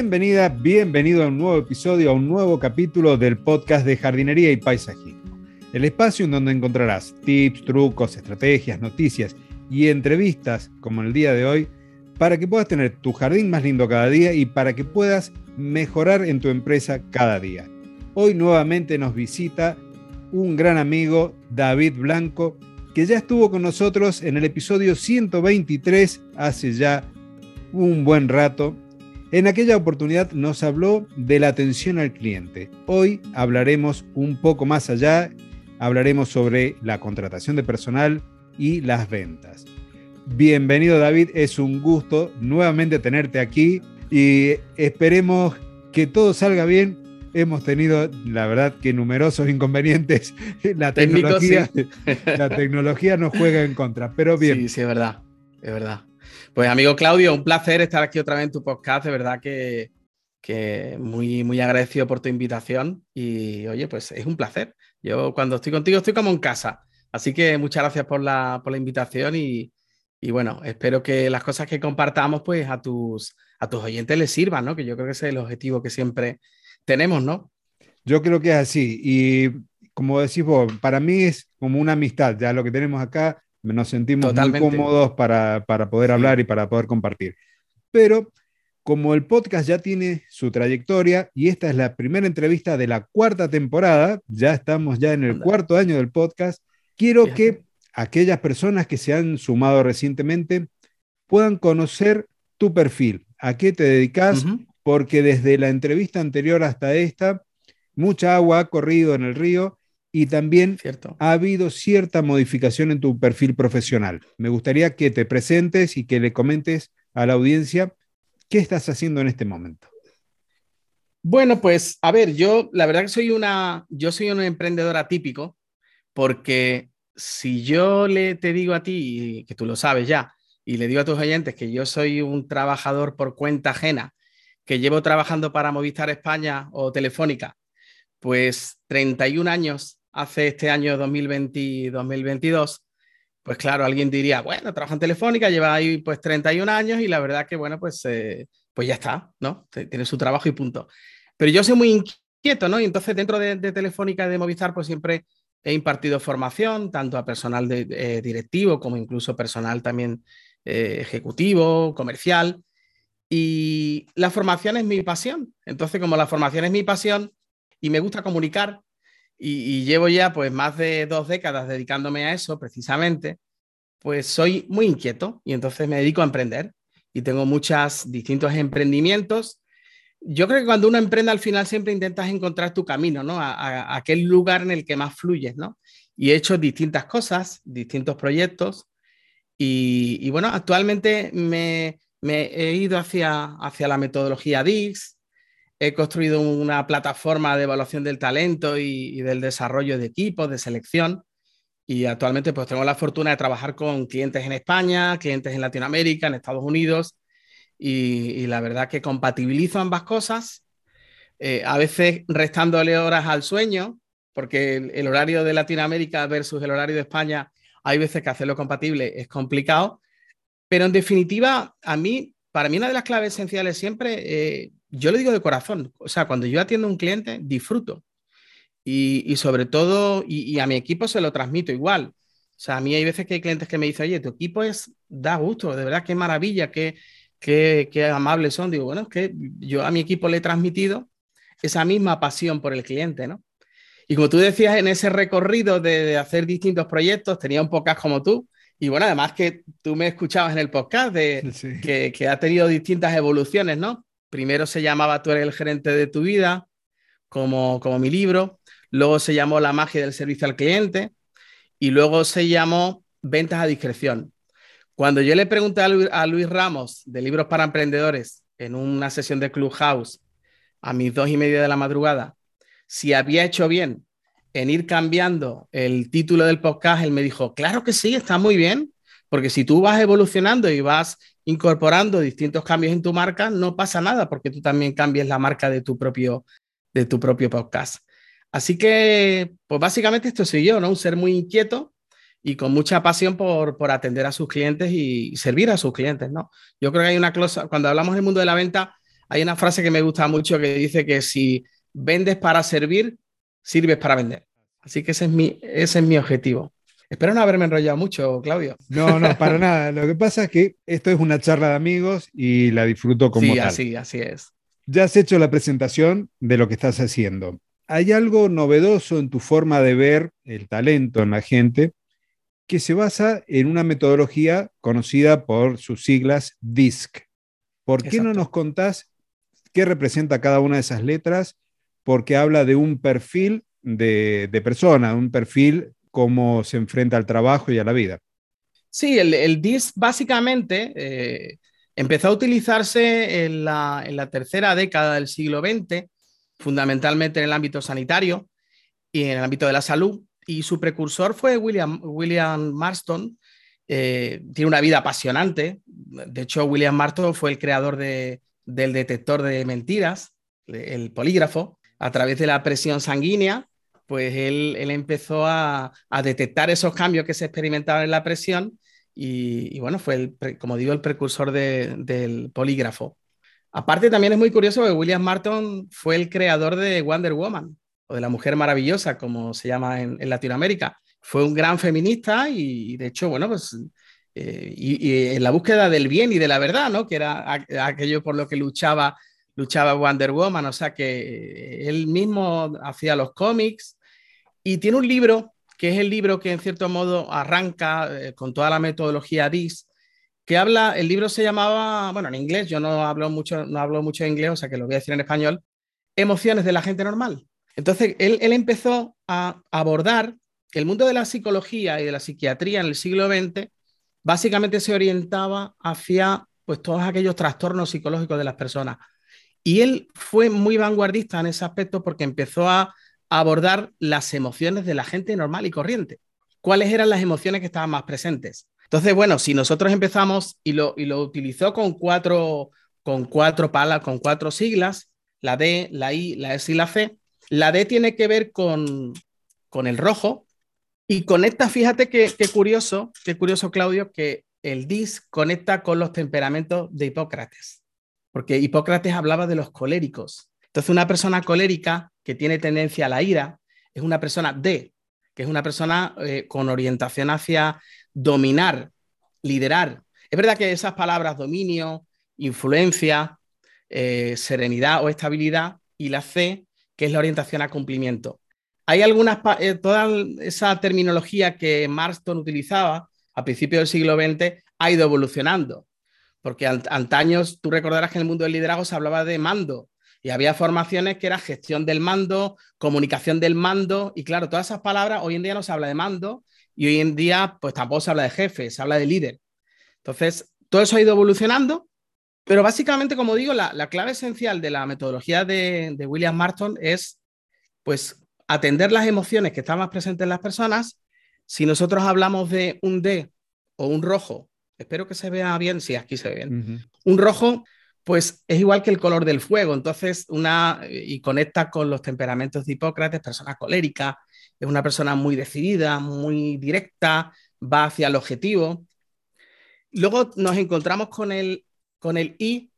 Bienvenida, bienvenido a un nuevo episodio, a un nuevo capítulo del podcast de jardinería y paisajismo. El espacio en donde encontrarás tips, trucos, estrategias, noticias y entrevistas como el día de hoy para que puedas tener tu jardín más lindo cada día y para que puedas mejorar en tu empresa cada día. Hoy nuevamente nos visita un gran amigo, David Blanco, que ya estuvo con nosotros en el episodio 123 hace ya un buen rato. En aquella oportunidad nos habló de la atención al cliente. Hoy hablaremos un poco más allá, hablaremos sobre la contratación de personal y las ventas. Bienvenido David, es un gusto nuevamente tenerte aquí y esperemos que todo salga bien. Hemos tenido, la verdad, que numerosos inconvenientes. La tecnología, la tecnología nos juega en contra, pero bien. Sí, sí, es verdad, es verdad. Pues amigo Claudio, un placer estar aquí otra vez en tu podcast, de verdad que, muy, muy agradecido por tu invitación y oye, pues es un placer. Yo cuando estoy contigo estoy como en casa, así que muchas gracias por la, invitación y, bueno, espero que las cosas que compartamos pues a tus, a tus oyentes les sirvan, ¿no? Que yo creo que ese es el objetivo que siempre tenemos, ¿no? Yo creo que es así y como decís vos, para mí es como una amistad, ya lo que tenemos acá nos sentimos muy cómodos para, poder hablar y para poder compartir. Pero como el podcast ya tiene su trayectoria y esta es la primera entrevista de la cuarta temporada, ya estamos ya en el cuarto año del podcast, quiero que aquellas personas que se han sumado recientemente puedan conocer tu perfil, a qué te dedicas, porque desde la entrevista anterior hasta esta, mucha agua ha corrido en el río y también ha habido cierta modificación en tu perfil profesional. Me gustaría que te presentes y que le comentes a la audiencia qué estás haciendo en este momento. Bueno, pues a ver, yo la verdad que soy una, yo soy un emprendedor atípico porque si yo le te digo a ti, que tú lo sabes ya, y le digo a tus oyentes que yo soy un trabajador por cuenta ajena, que llevo trabajando para Movistar España o Telefónica, pues 31 años hace este año 2020, 2022, pues claro, alguien diría, bueno, trabaja en Telefónica, lleva ahí pues 31 años y la verdad que, bueno, pues, eh, pues ya está, ¿no? Tiene su trabajo y punto. Pero yo soy muy inquieto, ¿no? Y entonces dentro de, Telefónica y de Movistar, pues siempre he impartido formación, tanto a personal de, eh, directivo como incluso personal también eh, ejecutivo, comercial. Y la formación es mi pasión. Entonces, como la formación es mi pasión y me gusta comunicar, y, llevo ya pues más de dos décadas dedicándome a eso precisamente, pues soy muy inquieto y entonces me dedico a emprender y tengo muchos distintos emprendimientos. Yo creo que cuando uno emprende al final siempre intentas encontrar tu camino, ¿no? A, aquel lugar en el que más fluyes, ¿no? Y he hecho distintas cosas, distintos proyectos y, bueno, actualmente me, he ido hacia, hacia la metodología DIX, he construido una plataforma de evaluación del talento y, del desarrollo de equipos, de selección. Y actualmente pues tengo la fortuna de trabajar con clientes en España, clientes en Latinoamérica, en Estados Unidos. Y, la verdad que compatibilizo ambas cosas, eh, a veces restándole horas al sueño, porque el, horario de Latinoamérica versus el horario de España, hay veces que hacerlo compatible es complicado. Pero en definitiva, a mí, para mí una de las claves esenciales siempre eh, yo le digo de corazón, o sea, cuando yo atiendo a un cliente, disfruto. Y, sobre todo, y, a mi equipo se lo transmito igual. O sea, a mí hay veces que hay clientes que me dicen, oye, tu equipo es, da gusto, de verdad, qué maravilla, qué, qué, qué amables son. Digo, bueno, es que yo a mi equipo le he transmitido esa misma pasión por el cliente, ¿no? Y como tú decías, en ese recorrido de, hacer distintos proyectos, tenía un podcast como tú. Y bueno, además que tú me escuchabas en el podcast de que, que, ha tenido distintas evoluciones, ¿no? Primero se llamaba Tú eres el gerente de tu vida, como, como mi libro. Luego se llamó La magia del servicio al cliente. Y luego se llamó Ventas a discreción. Cuando yo le pregunté a Luis, Ramos de Libros para Emprendedores en una sesión de Clubhouse a mis dos y media de la madrugada si había hecho bien en ir cambiando el título del podcast, él me dijo, claro que sí, está muy bien, porque si tú vas evolucionando y vas incorporando distintos cambios en tu marca, no pasa nada porque tú también cambies la marca de tu propio, de tu propio podcast. Así que, pues básicamente esto soy yo, ¿no? Un ser muy inquieto y con mucha pasión por, por atender a sus clientes y servir a sus clientes, ¿no? Yo creo que hay una cosa, cuando hablamos del mundo de la venta, Hay una frase que me gusta mucho que dice que si vendes para servir, sirves para vender. Así que ese es mi, ese es mi objetivo. Espero no haberme enrollado mucho, Claudio. No, no, para nada. Lo que pasa es que esto es una charla de amigos y la disfruto como sí, tal. así, así es. Ya has hecho la presentación de lo que estás haciendo. ¿Hay algo novedoso en tu forma de ver el talento en la gente que se basa en una metodología conocida por sus siglas DISC? ¿Por qué no nos contás qué representa cada una de esas letras? Porque habla de un perfil de, de persona, un perfil cómo se enfrenta al trabajo y a la vida. Sí, el, DIS básicamente eh, empezó a utilizarse en la, tercera década del siglo XX, fundamentalmente en el ámbito sanitario y en el ámbito de la salud. Y su precursor fue William, Marston. Eh, tiene una vida apasionante. De hecho, William Marston fue el creador de, del detector de mentiras, el polígrafo, a través de la presión sanguínea pues él, él empezó a, a, detectar esos cambios que se experimentaban en la presión y, y bueno, fue, el, como digo, el precursor de, del polígrafo. Aparte, también es muy curioso que William Martin fue el creador de Wonder Woman o de la Mujer Maravillosa, como se llama en, Latinoamérica. Fue un gran feminista y, de hecho, bueno, pues eh, y, en la búsqueda del bien y de la verdad, ¿no? Que era aquello por lo que luchaba, luchaba Wonder Woman, o sea que él mismo hacía los cómics, y tiene un libro, que es el libro que en cierto modo arranca eh, con toda la metodología DIS, que habla, el libro se llamaba, bueno, en inglés, yo no hablo mucho, no hablo mucho inglés, o sea que lo voy a decir en español, Emociones de la gente normal. Entonces, él, él empezó a abordar el mundo de la psicología y de la psiquiatría en el siglo XX, básicamente se orientaba hacia pues todos aquellos trastornos psicológicos de las personas. Y él fue muy vanguardista en ese aspecto porque empezó a abordar las emociones de la gente normal y corriente. ¿Cuáles eran las emociones que estaban más presentes? Entonces, bueno, si nosotros empezamos y lo, y lo utilizó con cuatro, con cuatro palas, con cuatro siglas, la D, la I, la S y la C, la D tiene que ver con, con el rojo y conecta, fíjate qué curioso, qué curioso, Claudio, que el DIS conecta con los temperamentos de Hipócrates, porque Hipócrates hablaba de los coléricos. Entonces, una persona colérica que tiene tendencia a la ira es una persona D, que es una persona eh, con orientación hacia dominar, liderar. Es verdad que esas palabras dominio, influencia, eh, serenidad o estabilidad y la C, que es la orientación a cumplimiento. Hay algunas, eh, toda esa terminología que Marston utilizaba a principios del siglo XX ha ido evolucionando, porque antaños, tú recordarás que en el mundo del liderazgo se hablaba de mando, y había formaciones que era gestión del mando, comunicación del mando, y claro, todas esas palabras hoy en día no se habla de mando y hoy en día pues tampoco se habla de jefe, se habla de líder. Entonces, todo eso ha ido evolucionando, pero básicamente, como digo, la, la clave esencial de la metodología de, de, William Marston es pues atender las emociones que están más presentes en las personas. Si nosotros hablamos de un D o un rojo, espero que se vea bien, sí, aquí se ve bien. Uh -huh. Un rojo pues es igual que el color del fuego, entonces una, y conecta con los temperamentos de Hipócrates, persona colérica, es una persona muy decidida, muy directa, va hacia el objetivo. Luego nos encontramos con el, con el I.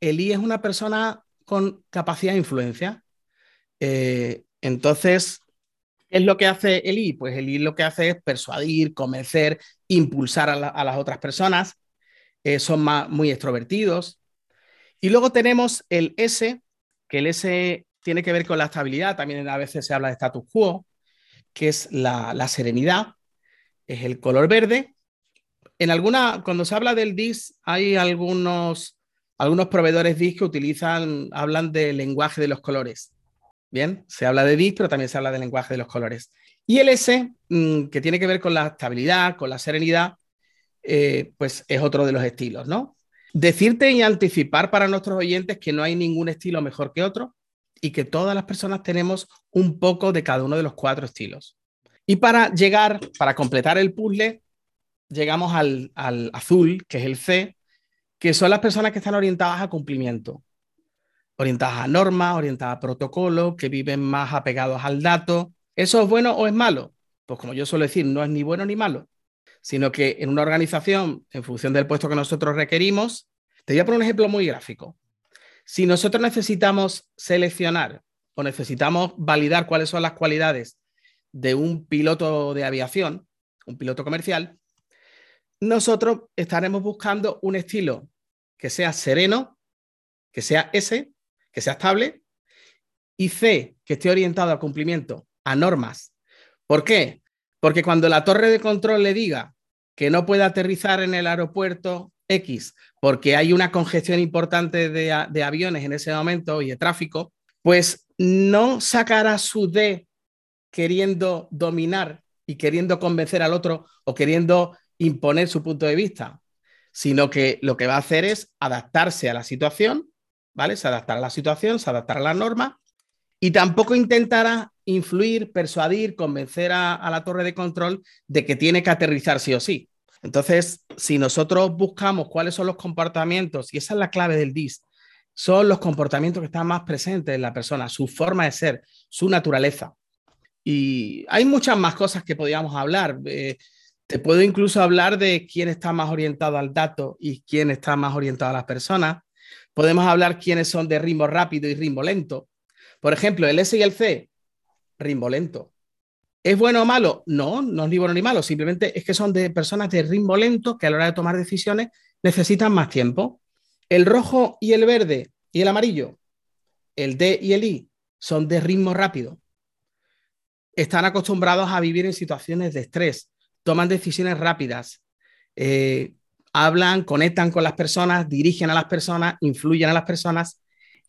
El I es una persona con capacidad de influencia. Eh, entonces, ¿qué es lo que hace el I? Pues el I lo que hace es persuadir, convencer, impulsar a, la, a las otras personas. Eh, son más, muy extrovertidos, y luego tenemos el S, que el S tiene que ver con la estabilidad, también a veces se habla de status quo, que es la, serenidad, es el color verde. En alguna, cuando se habla del DIS, hay algunos, algunos proveedores DIS que utilizan, hablan del lenguaje de los colores. Bien, se habla de DIS, pero también se habla del lenguaje de los colores. Y el S, mmm, que tiene que ver con la estabilidad, con la serenidad, eh, pues es otro de los estilos, ¿no? Decirte y anticipar para nuestros oyentes que no hay ningún estilo mejor que otro y que todas las personas tenemos un poco de cada uno de los cuatro estilos. Y para llegar, para completar el puzzle, llegamos al, azul, que es el C, que son las personas que están orientadas a cumplimiento, orientadas a normas, orientadas a protocolo, que viven más apegados al dato. ¿Eso es bueno o es malo? Pues como yo suelo decir, no es ni bueno ni malo sino que en una organización, en función del puesto que nosotros requerimos, te voy a poner un ejemplo muy gráfico. Si nosotros necesitamos seleccionar o necesitamos validar cuáles son las cualidades de un piloto de aviación, un piloto comercial, nosotros estaremos buscando un estilo que sea sereno, que sea S, que sea estable, y C, que esté orientado al cumplimiento, a normas. ¿Por qué? Porque cuando la torre de control le diga que no puede aterrizar en el aeropuerto X porque hay una congestión importante de, aviones en ese momento y de tráfico, pues no sacará su D queriendo dominar y queriendo convencer al otro o queriendo imponer su punto de vista, sino que lo que va a hacer es adaptarse a la situación, ¿vale? Se adaptará a la situación, se adaptará a la norma y tampoco intentará influir, persuadir, convencer a, la torre de control de que tiene que aterrizar sí o sí. Entonces, si nosotros buscamos cuáles son los comportamientos, y esa es la clave del DIS, son los comportamientos que están más presentes en la persona, su forma de ser, su naturaleza. Y hay muchas más cosas que podríamos hablar. Eh, te puedo incluso hablar de quién está más orientado al dato y quién está más orientado a las personas. Podemos hablar quiénes son de ritmo rápido y ritmo lento. Por ejemplo, el S y el C, ritmo lento. ¿Es bueno o malo? No, no es ni bueno ni malo. Simplemente es que son de personas de ritmo lento que a la hora de tomar decisiones necesitan más tiempo. El rojo y el verde y el amarillo, el D y el I, son de ritmo rápido. Están acostumbrados a vivir en situaciones de estrés, toman decisiones rápidas, eh, hablan, conectan con las personas, dirigen a las personas, influyen a las personas.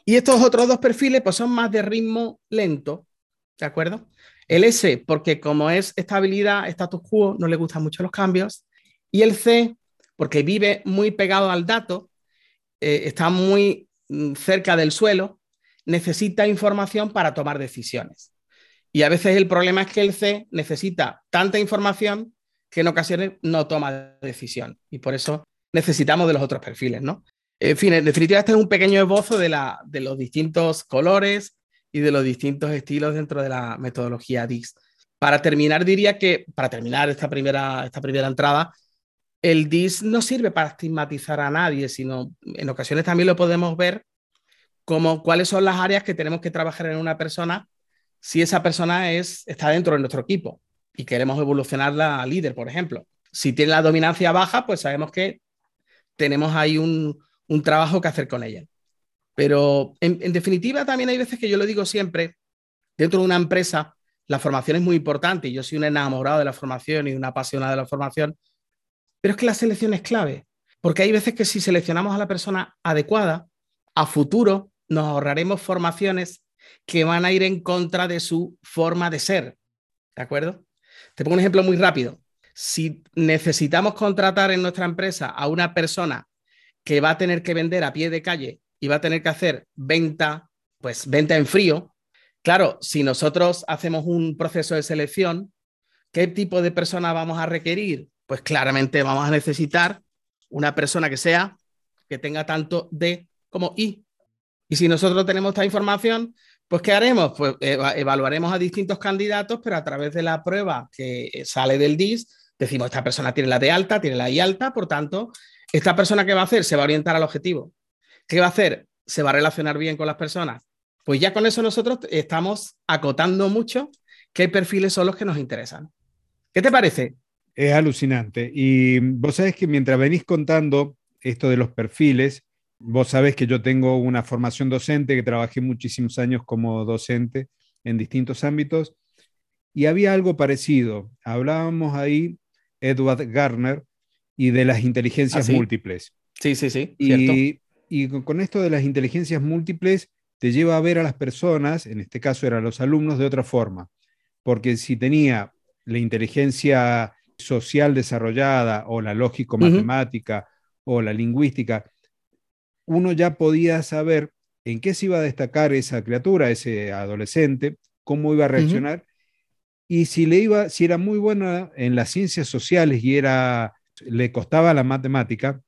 Y estos otros dos perfiles pues son más de ritmo lento, ¿de acuerdo? El S, porque como es estabilidad, status quo, no le gustan mucho los cambios. Y el C, porque vive muy pegado al dato eh, está muy mm, cerca del suelo, necesita información para tomar decisiones. Y a veces el problema es que el C necesita tanta información que en ocasiones no toma decisión. Y por eso necesitamos de los otros perfiles, ¿no? En fin, en definitiva, este es un pequeño esbozo de, la, de los distintos colores y de los distintos estilos dentro de la metodología DIX. Para terminar, diría que, para terminar esta primera, esta primera entrada, el DIS no sirve para estigmatizar a nadie, sino en ocasiones también lo podemos ver como cuáles son las áreas que tenemos que trabajar en una persona si esa persona es, está dentro de nuestro equipo y queremos evolucionarla a líder, por ejemplo. Si tiene la dominancia baja, pues sabemos que tenemos ahí un, trabajo que hacer con ella. Pero en, definitiva, también hay veces que yo lo digo siempre, dentro de una empresa, la formación es muy importante y yo soy un enamorado de la formación y un apasionado de la formación, pero es que la selección es clave, porque hay veces que si seleccionamos a la persona adecuada, a futuro nos ahorraremos formaciones que van a ir en contra de su forma de ser. ¿De acuerdo? Te pongo un ejemplo muy rápido. Si necesitamos contratar en nuestra empresa a una persona que va a tener que vender a pie de calle y va a tener que hacer venta, pues venta en frío, claro, si nosotros hacemos un proceso de selección, ¿qué tipo de persona vamos a requerir? pues claramente vamos a necesitar una persona que sea, que tenga tanto D como I. Y si nosotros tenemos esta información, pues ¿qué haremos? Pues evaluaremos a distintos candidatos, pero a través de la prueba que sale del DIS, decimos, esta persona tiene la D alta, tiene la I alta, por tanto, esta persona que va a hacer se va a orientar al objetivo. ¿Qué va a hacer? Se va a relacionar bien con las personas. Pues ya con eso nosotros estamos acotando mucho qué perfiles son los que nos interesan. ¿Qué te parece? Es alucinante. Y vos sabés que mientras venís contando esto de los perfiles, vos sabés que yo tengo una formación docente, que trabajé muchísimos años como docente en distintos ámbitos, y había algo parecido. Hablábamos ahí, Edward Garner, y de las inteligencias ¿Ah, múltiples. Sí, sí, sí. Y, y con esto de las inteligencias múltiples, te lleva a ver a las personas, en este caso eran los alumnos, de otra forma. Porque si tenía la inteligencia social desarrollada o la lógico-matemática o la lingüística, uno ya podía saber en qué se iba a destacar esa criatura, ese adolescente, cómo iba a reaccionar y si le iba, si era muy buena en las ciencias sociales y era le costaba la matemática,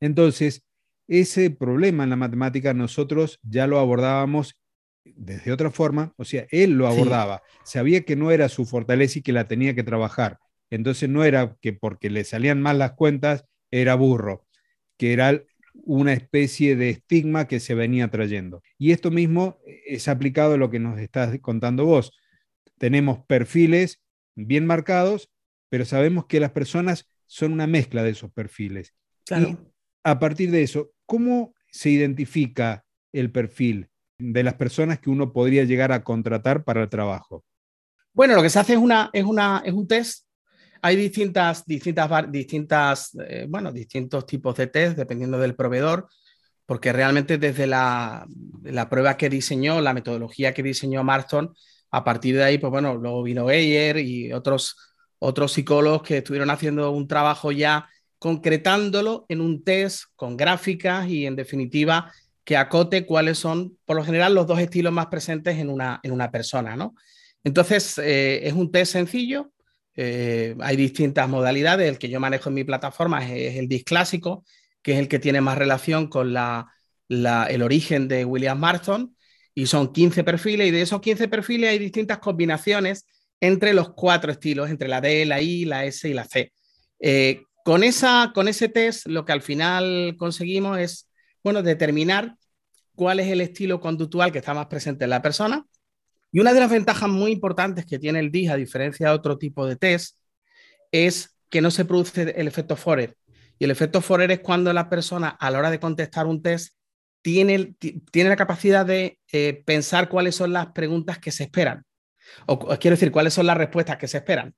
entonces ese problema en la matemática nosotros ya lo abordábamos desde otra forma, o sea, él lo abordaba, sabía que no era su fortaleza y que la tenía que trabajar. Entonces no era que porque le salían mal las cuentas era burro, que era una especie de estigma que se venía trayendo. Y esto mismo es aplicado a lo que nos estás contando vos. Tenemos perfiles bien marcados, pero sabemos que las personas son una mezcla de esos perfiles. Y a partir de eso, ¿cómo se identifica el perfil de las personas que uno podría llegar a contratar para el trabajo? Bueno, lo que se hace es, una, es, una, es un test. Hay distintas, distintas, distintas eh, bueno, distintos tipos de test dependiendo del proveedor, porque realmente desde la, la, prueba que diseñó, la metodología que diseñó Marston, a partir de ahí, pues bueno, luego vino Eyer y otros, otros psicólogos que estuvieron haciendo un trabajo ya concretándolo en un test con gráficas y en definitiva que acote cuáles son, por lo general, los dos estilos más presentes en una, en una persona, ¿no? Entonces, eh, es un test sencillo, eh, hay distintas modalidades, el que yo manejo en mi plataforma es, el DIS clásico, que es el que tiene más relación con la, el origen de William Marston, y son 15 perfiles, y de esos 15 perfiles hay distintas combinaciones entre los cuatro estilos, entre la D, la I, la S y la C. Eh, con, esa, con ese test, lo que al final conseguimos es, bueno, determinar cuál es el estilo conductual que está más presente en la persona. Y una de las ventajas muy importantes que tiene el DIS, a diferencia de otro tipo de test, es que no se produce el efecto Forer. Y el efecto Forer es cuando la persona, a la hora de contestar un test, tiene, tiene la capacidad de eh, pensar cuáles son las preguntas que se esperan. O, quiero decir, cuáles son las respuestas que se esperan.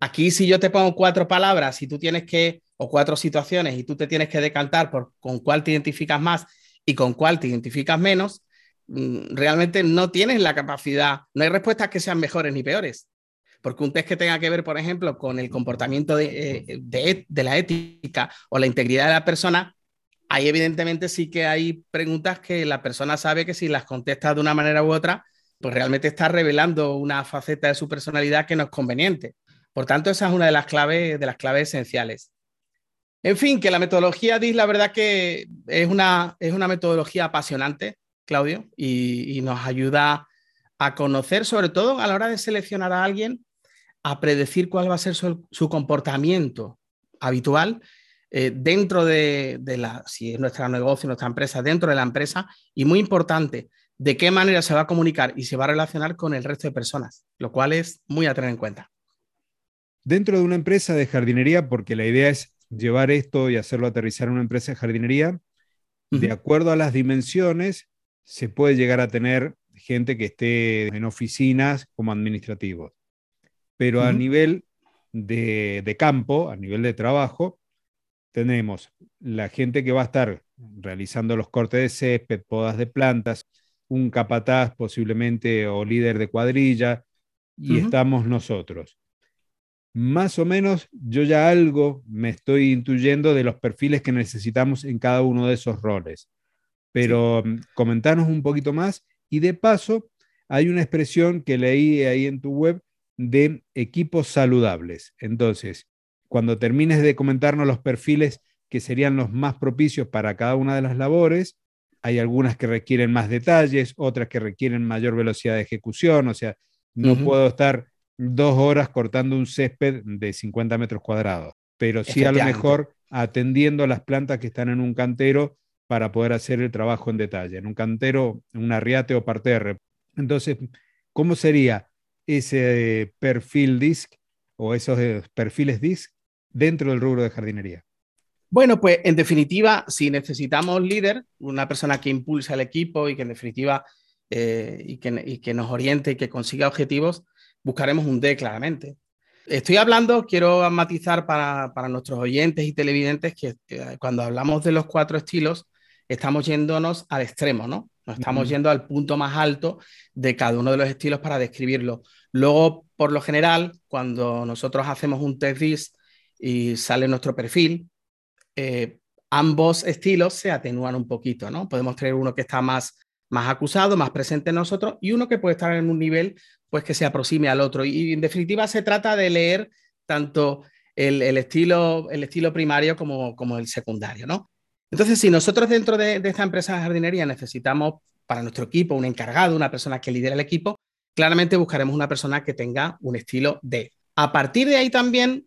Aquí, si yo te pongo cuatro palabras y tú tienes que, o cuatro situaciones, y tú te tienes que decantar por con cuál te identificas más y con cuál te identificas menos, mm, realmente no tienes la capacidad, no hay respuestas que sean mejores ni peores. Porque un test que tenga que ver, por ejemplo, con el comportamiento de, eh, de, la ética o la integridad de la persona, ahí evidentemente sí que hay preguntas que la persona sabe que si las contesta de una manera u otra, pues realmente está revelando una faceta de su personalidad que no es conveniente. Por tanto, esa es una de las claves, de las claves esenciales. En fin, que la metodología DIS, la verdad que es una, es una metodología apasionante, Claudio, y, nos ayuda a conocer, sobre todo a la hora de seleccionar a alguien, a predecir cuál va a ser su, comportamiento habitual eh, dentro de, de, la, si es nuestro negocio, nuestra empresa, dentro de la empresa, y muy importante, de qué manera se va a comunicar y se va a relacionar con el resto de personas, lo cual es muy a tener en cuenta dentro de una empresa de jardinería, porque la idea es llevar esto y hacerlo aterrizar en una empresa de jardinería, de acuerdo a las dimensiones, se puede llegar a tener gente que esté en oficinas como administrativos. Pero a nivel de, campo, a nivel de trabajo, tenemos la gente que va a estar realizando los cortes de césped, podas de plantas, un capataz posiblemente o líder de cuadrilla, y estamos nosotros más o menos yo ya algo me estoy intuyendo de los perfiles que necesitamos en cada uno de esos roles. Pero mm, comentanos un poquito más y de paso hay una expresión que leí ahí en tu web de equipos saludables. Entonces, cuando termines de comentarnos los perfiles que serían los más propicios para cada una de las labores, hay algunas que requieren más detalles, otras que requieren mayor velocidad de ejecución, o sea, no puedo estar dos horas cortando un césped de 50 metros cuadrados, pero sí a lo mejor atendiendo a las plantas que están en un cantero para poder hacer el trabajo en detalle, en un cantero, un arriate o parterre. Entonces, ¿cómo sería ese perfil DISC o esos eh, perfiles DISC dentro del rubro de jardinería? Bueno, pues en definitiva, si necesitamos líder, una persona que impulse al equipo y que en definitiva eh, y, que, y que nos oriente y que consiga objetivos, buscaremos un D claramente. Estoy hablando, quiero matizar para, nuestros oyentes y televidentes que cuando hablamos de los cuatro estilos, estamos yéndonos al extremo, ¿no? Nos estamos yendo al punto más alto de cada uno de los estilos para describirlo. Luego, por lo general, cuando nosotros hacemos un test DIS y sale nuestro perfil, eh, ambos estilos se atenúan un poquito, ¿no? Podemos tener uno que está más, más acusado, más presente en nosotros y uno que puede estar en un nivel pues que se aproxime al otro. Y, en definitiva se trata de leer tanto el, estilo, el estilo primario como, como, el secundario, ¿no? Entonces, si nosotros dentro de, esta empresa de jardinería necesitamos para nuestro equipo un encargado, una persona que lidere el equipo, claramente buscaremos una persona que tenga un estilo D. A partir de ahí también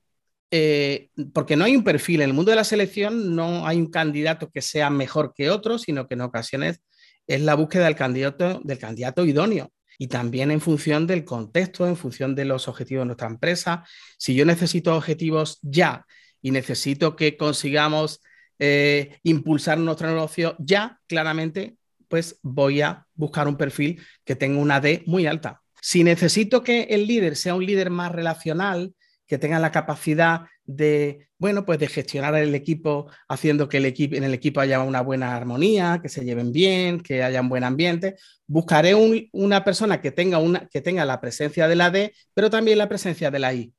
eh, porque no hay un perfil. En el mundo de la selección no hay un candidato que sea mejor que otro, sino que en ocasiones es la búsqueda del candidato, idóneo. Y también en función del contexto, en función de los objetivos de nuestra empresa. Si yo necesito objetivos ya y necesito que consigamos eh, impulsar nuestro negocio ya, claramente, pues voy a buscar un perfil que tenga una D muy alta. Si necesito que el líder sea un líder más relacional, que tenga la capacidad de, bueno, pues de gestionar el equipo, haciendo que el equipo, en el equipo haya una buena armonía, que se lleven bien, que haya un buen ambiente. Buscaré una persona que tenga, una, que tenga la presencia de la D, pero también la presencia de la I.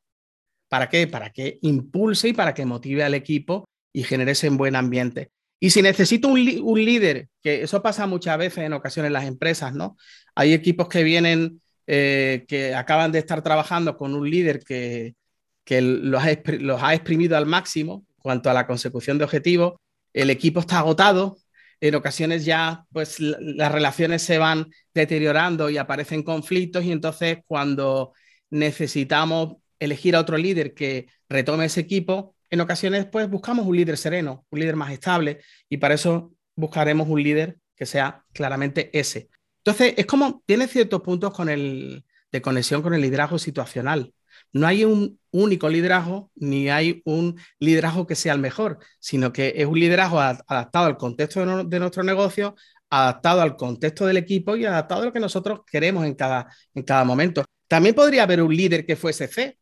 ¿Para qué? Para que impulse y para que motive al equipo y genere ese buen ambiente. Y si necesito un, líder, que eso pasa muchas veces en ocasiones en las empresas, ¿no? Hay equipos que vienen, eh, que acaban de estar trabajando con un líder que, que los ha, exprimido al máximo cuanto a la consecución de objetivos. El equipo está agotado, en ocasiones ya pues las relaciones se van deteriorando y aparecen conflictos y entonces cuando necesitamos elegir a otro líder que retome ese equipo, en ocasiones pues buscamos un líder sereno, un líder más estable y para eso buscaremos un líder que sea claramente ese. Entonces es como tiene ciertos puntos con el, de conexión con el liderazgo situacional. No hay un único liderazgo ni hay un liderazgo que sea el mejor, sino que es un liderazgo adaptado al contexto de, nuestro negocio, adaptado al contexto del equipo y adaptado a lo que nosotros queremos en cada, en cada momento. También podría haber un líder que fuese C,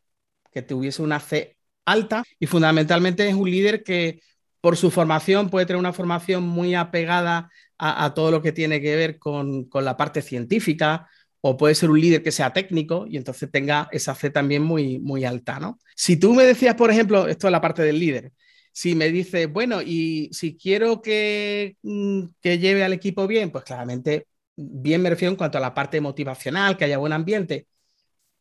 que tuviese una C alta y fundamentalmente es un líder que por su formación puede tener una formación muy apegada a, todo lo que tiene que ver con la parte científica o puede ser un líder que sea técnico y entonces tenga esa fe también muy, muy alta, ¿no? Si tú me decías, por ejemplo, esto es la parte del líder, si me dices, bueno, y si quiero que, mm, que lleve al equipo bien, pues claramente bien me refiero en cuanto a la parte motivacional, que haya buen ambiente,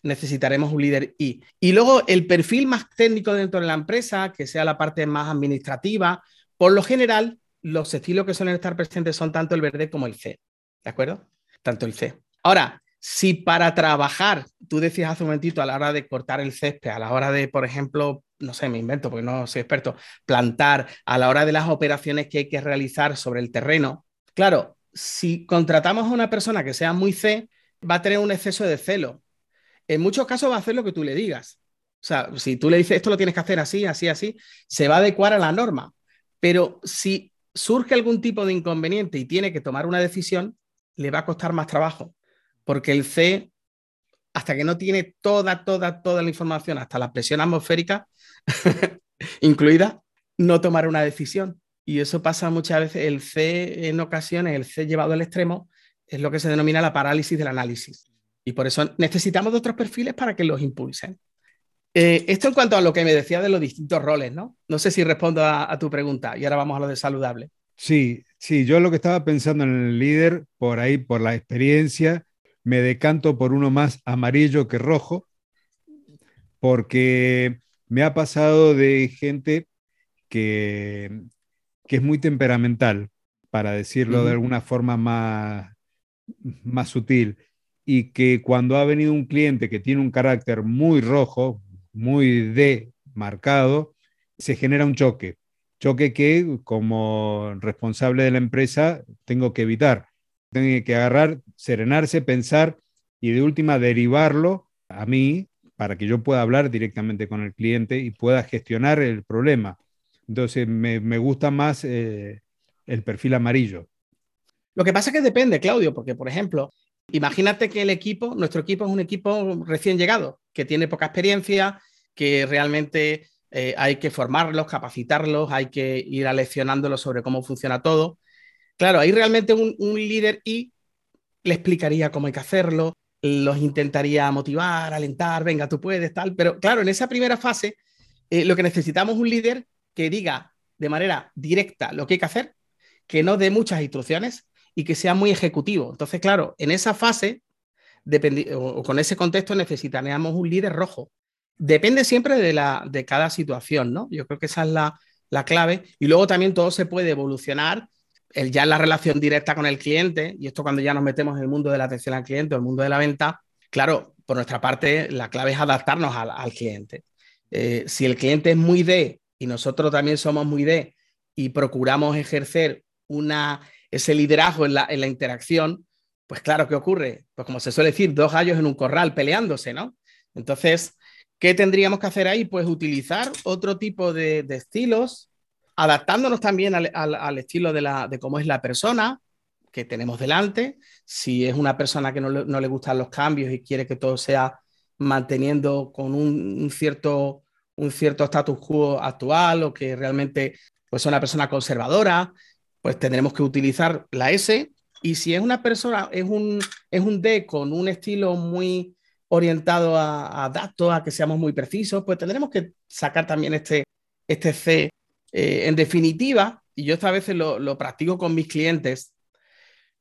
necesitaremos un líder I. Y luego el perfil más técnico dentro de la empresa, que sea la parte más administrativa, por lo general, los estilos que suelen estar presentes son tanto el verde como el C, ¿de acuerdo? Tanto el C. Ahora, si para trabajar, tú decías hace un momentito a la hora de cortar el césped, a la hora de, por ejemplo, no sé, me invento porque no soy experto, plantar, a la hora de las operaciones que hay que realizar sobre el terreno, claro, si contratamos a una persona que sea muy C, va a tener un exceso de celo. En muchos casos va a hacer lo que tú le digas. O sea, si tú le dices esto lo tienes que hacer así, así, así, se va a adecuar a la norma. Pero si surge algún tipo de inconveniente y tiene que tomar una decisión, le va a costar más trabajo porque el C, hasta que no tiene toda, toda, toda la información, hasta la presión atmosférica incluida, no tomará una decisión. Y eso pasa muchas veces, el C en ocasiones, el C llevado al extremo, es lo que se denomina la parálisis del análisis. Y por eso necesitamos de otros perfiles para que los impulsen. Eh, esto en cuanto a lo que me decía de los distintos roles, ¿no? No sé si respondo a, a, tu pregunta y ahora vamos a lo de saludable. Sí, sí, yo lo que estaba pensando en el líder, por ahí, por la experiencia, me decanto por uno más amarillo que rojo, porque me ha pasado de gente que, que es muy temperamental, para decirlo de alguna forma más, más sutil, y que cuando ha venido un cliente que tiene un carácter muy rojo, muy de marcado, se genera un choque. Choque que como responsable de la empresa tengo que evitar. Tengo que agarrar, serenarse, pensar y de última derivarlo a mí para que yo pueda hablar directamente con el cliente y pueda gestionar el problema. Entonces me, gusta más eh, el perfil amarillo. Lo que pasa es que depende, Claudio, porque por ejemplo, imagínate que el equipo, nuestro equipo es un equipo recién llegado, que tiene poca experiencia, que realmente eh, hay que formarlos, capacitarlos, hay que ir aleccionándolos sobre cómo funciona todo. Claro, hay realmente un, líder y le explicaría cómo hay que hacerlo, los intentaría motivar, alentar, venga, tú puedes, tal. Pero claro, en esa primera fase, eh, lo que necesitamos es un líder que diga de manera directa lo que hay que hacer, que no dé muchas instrucciones y que sea muy ejecutivo. Entonces, claro, en esa fase, o, con ese contexto, necesitaríamos un líder rojo. Depende siempre de, la, de cada situación, ¿no? Yo creo que esa es la, la clave. Y luego también todo se puede evolucionar el, ya la relación directa con el cliente, y esto cuando ya nos metemos en el mundo de la atención al cliente o el mundo de la venta, claro, por nuestra parte, la clave es adaptarnos al, cliente. Eh, si el cliente es muy D y nosotros también somos muy D y procuramos ejercer una, ese liderazgo en la, en la interacción, pues claro, ¿qué ocurre? Pues como se suele decir, dos gallos en un corral peleándose, ¿no? Entonces, ¿qué tendríamos que hacer ahí? Pues utilizar otro tipo de, estilos, adaptándonos también al, estilo de, la, de cómo es la persona que tenemos delante. Si es una persona que no le, gustan los cambios y quiere que todo sea manteniendo con un, cierto un cierto status quo actual o que realmente pues, es una persona conservadora, pues tendremos que utilizar la S y si es una persona, es un, es un D con un estilo muy orientado a, datos, a que seamos muy precisos, pues tendremos que sacar también este, este C. Eh, en definitiva, y yo esta vez lo, practico con mis clientes,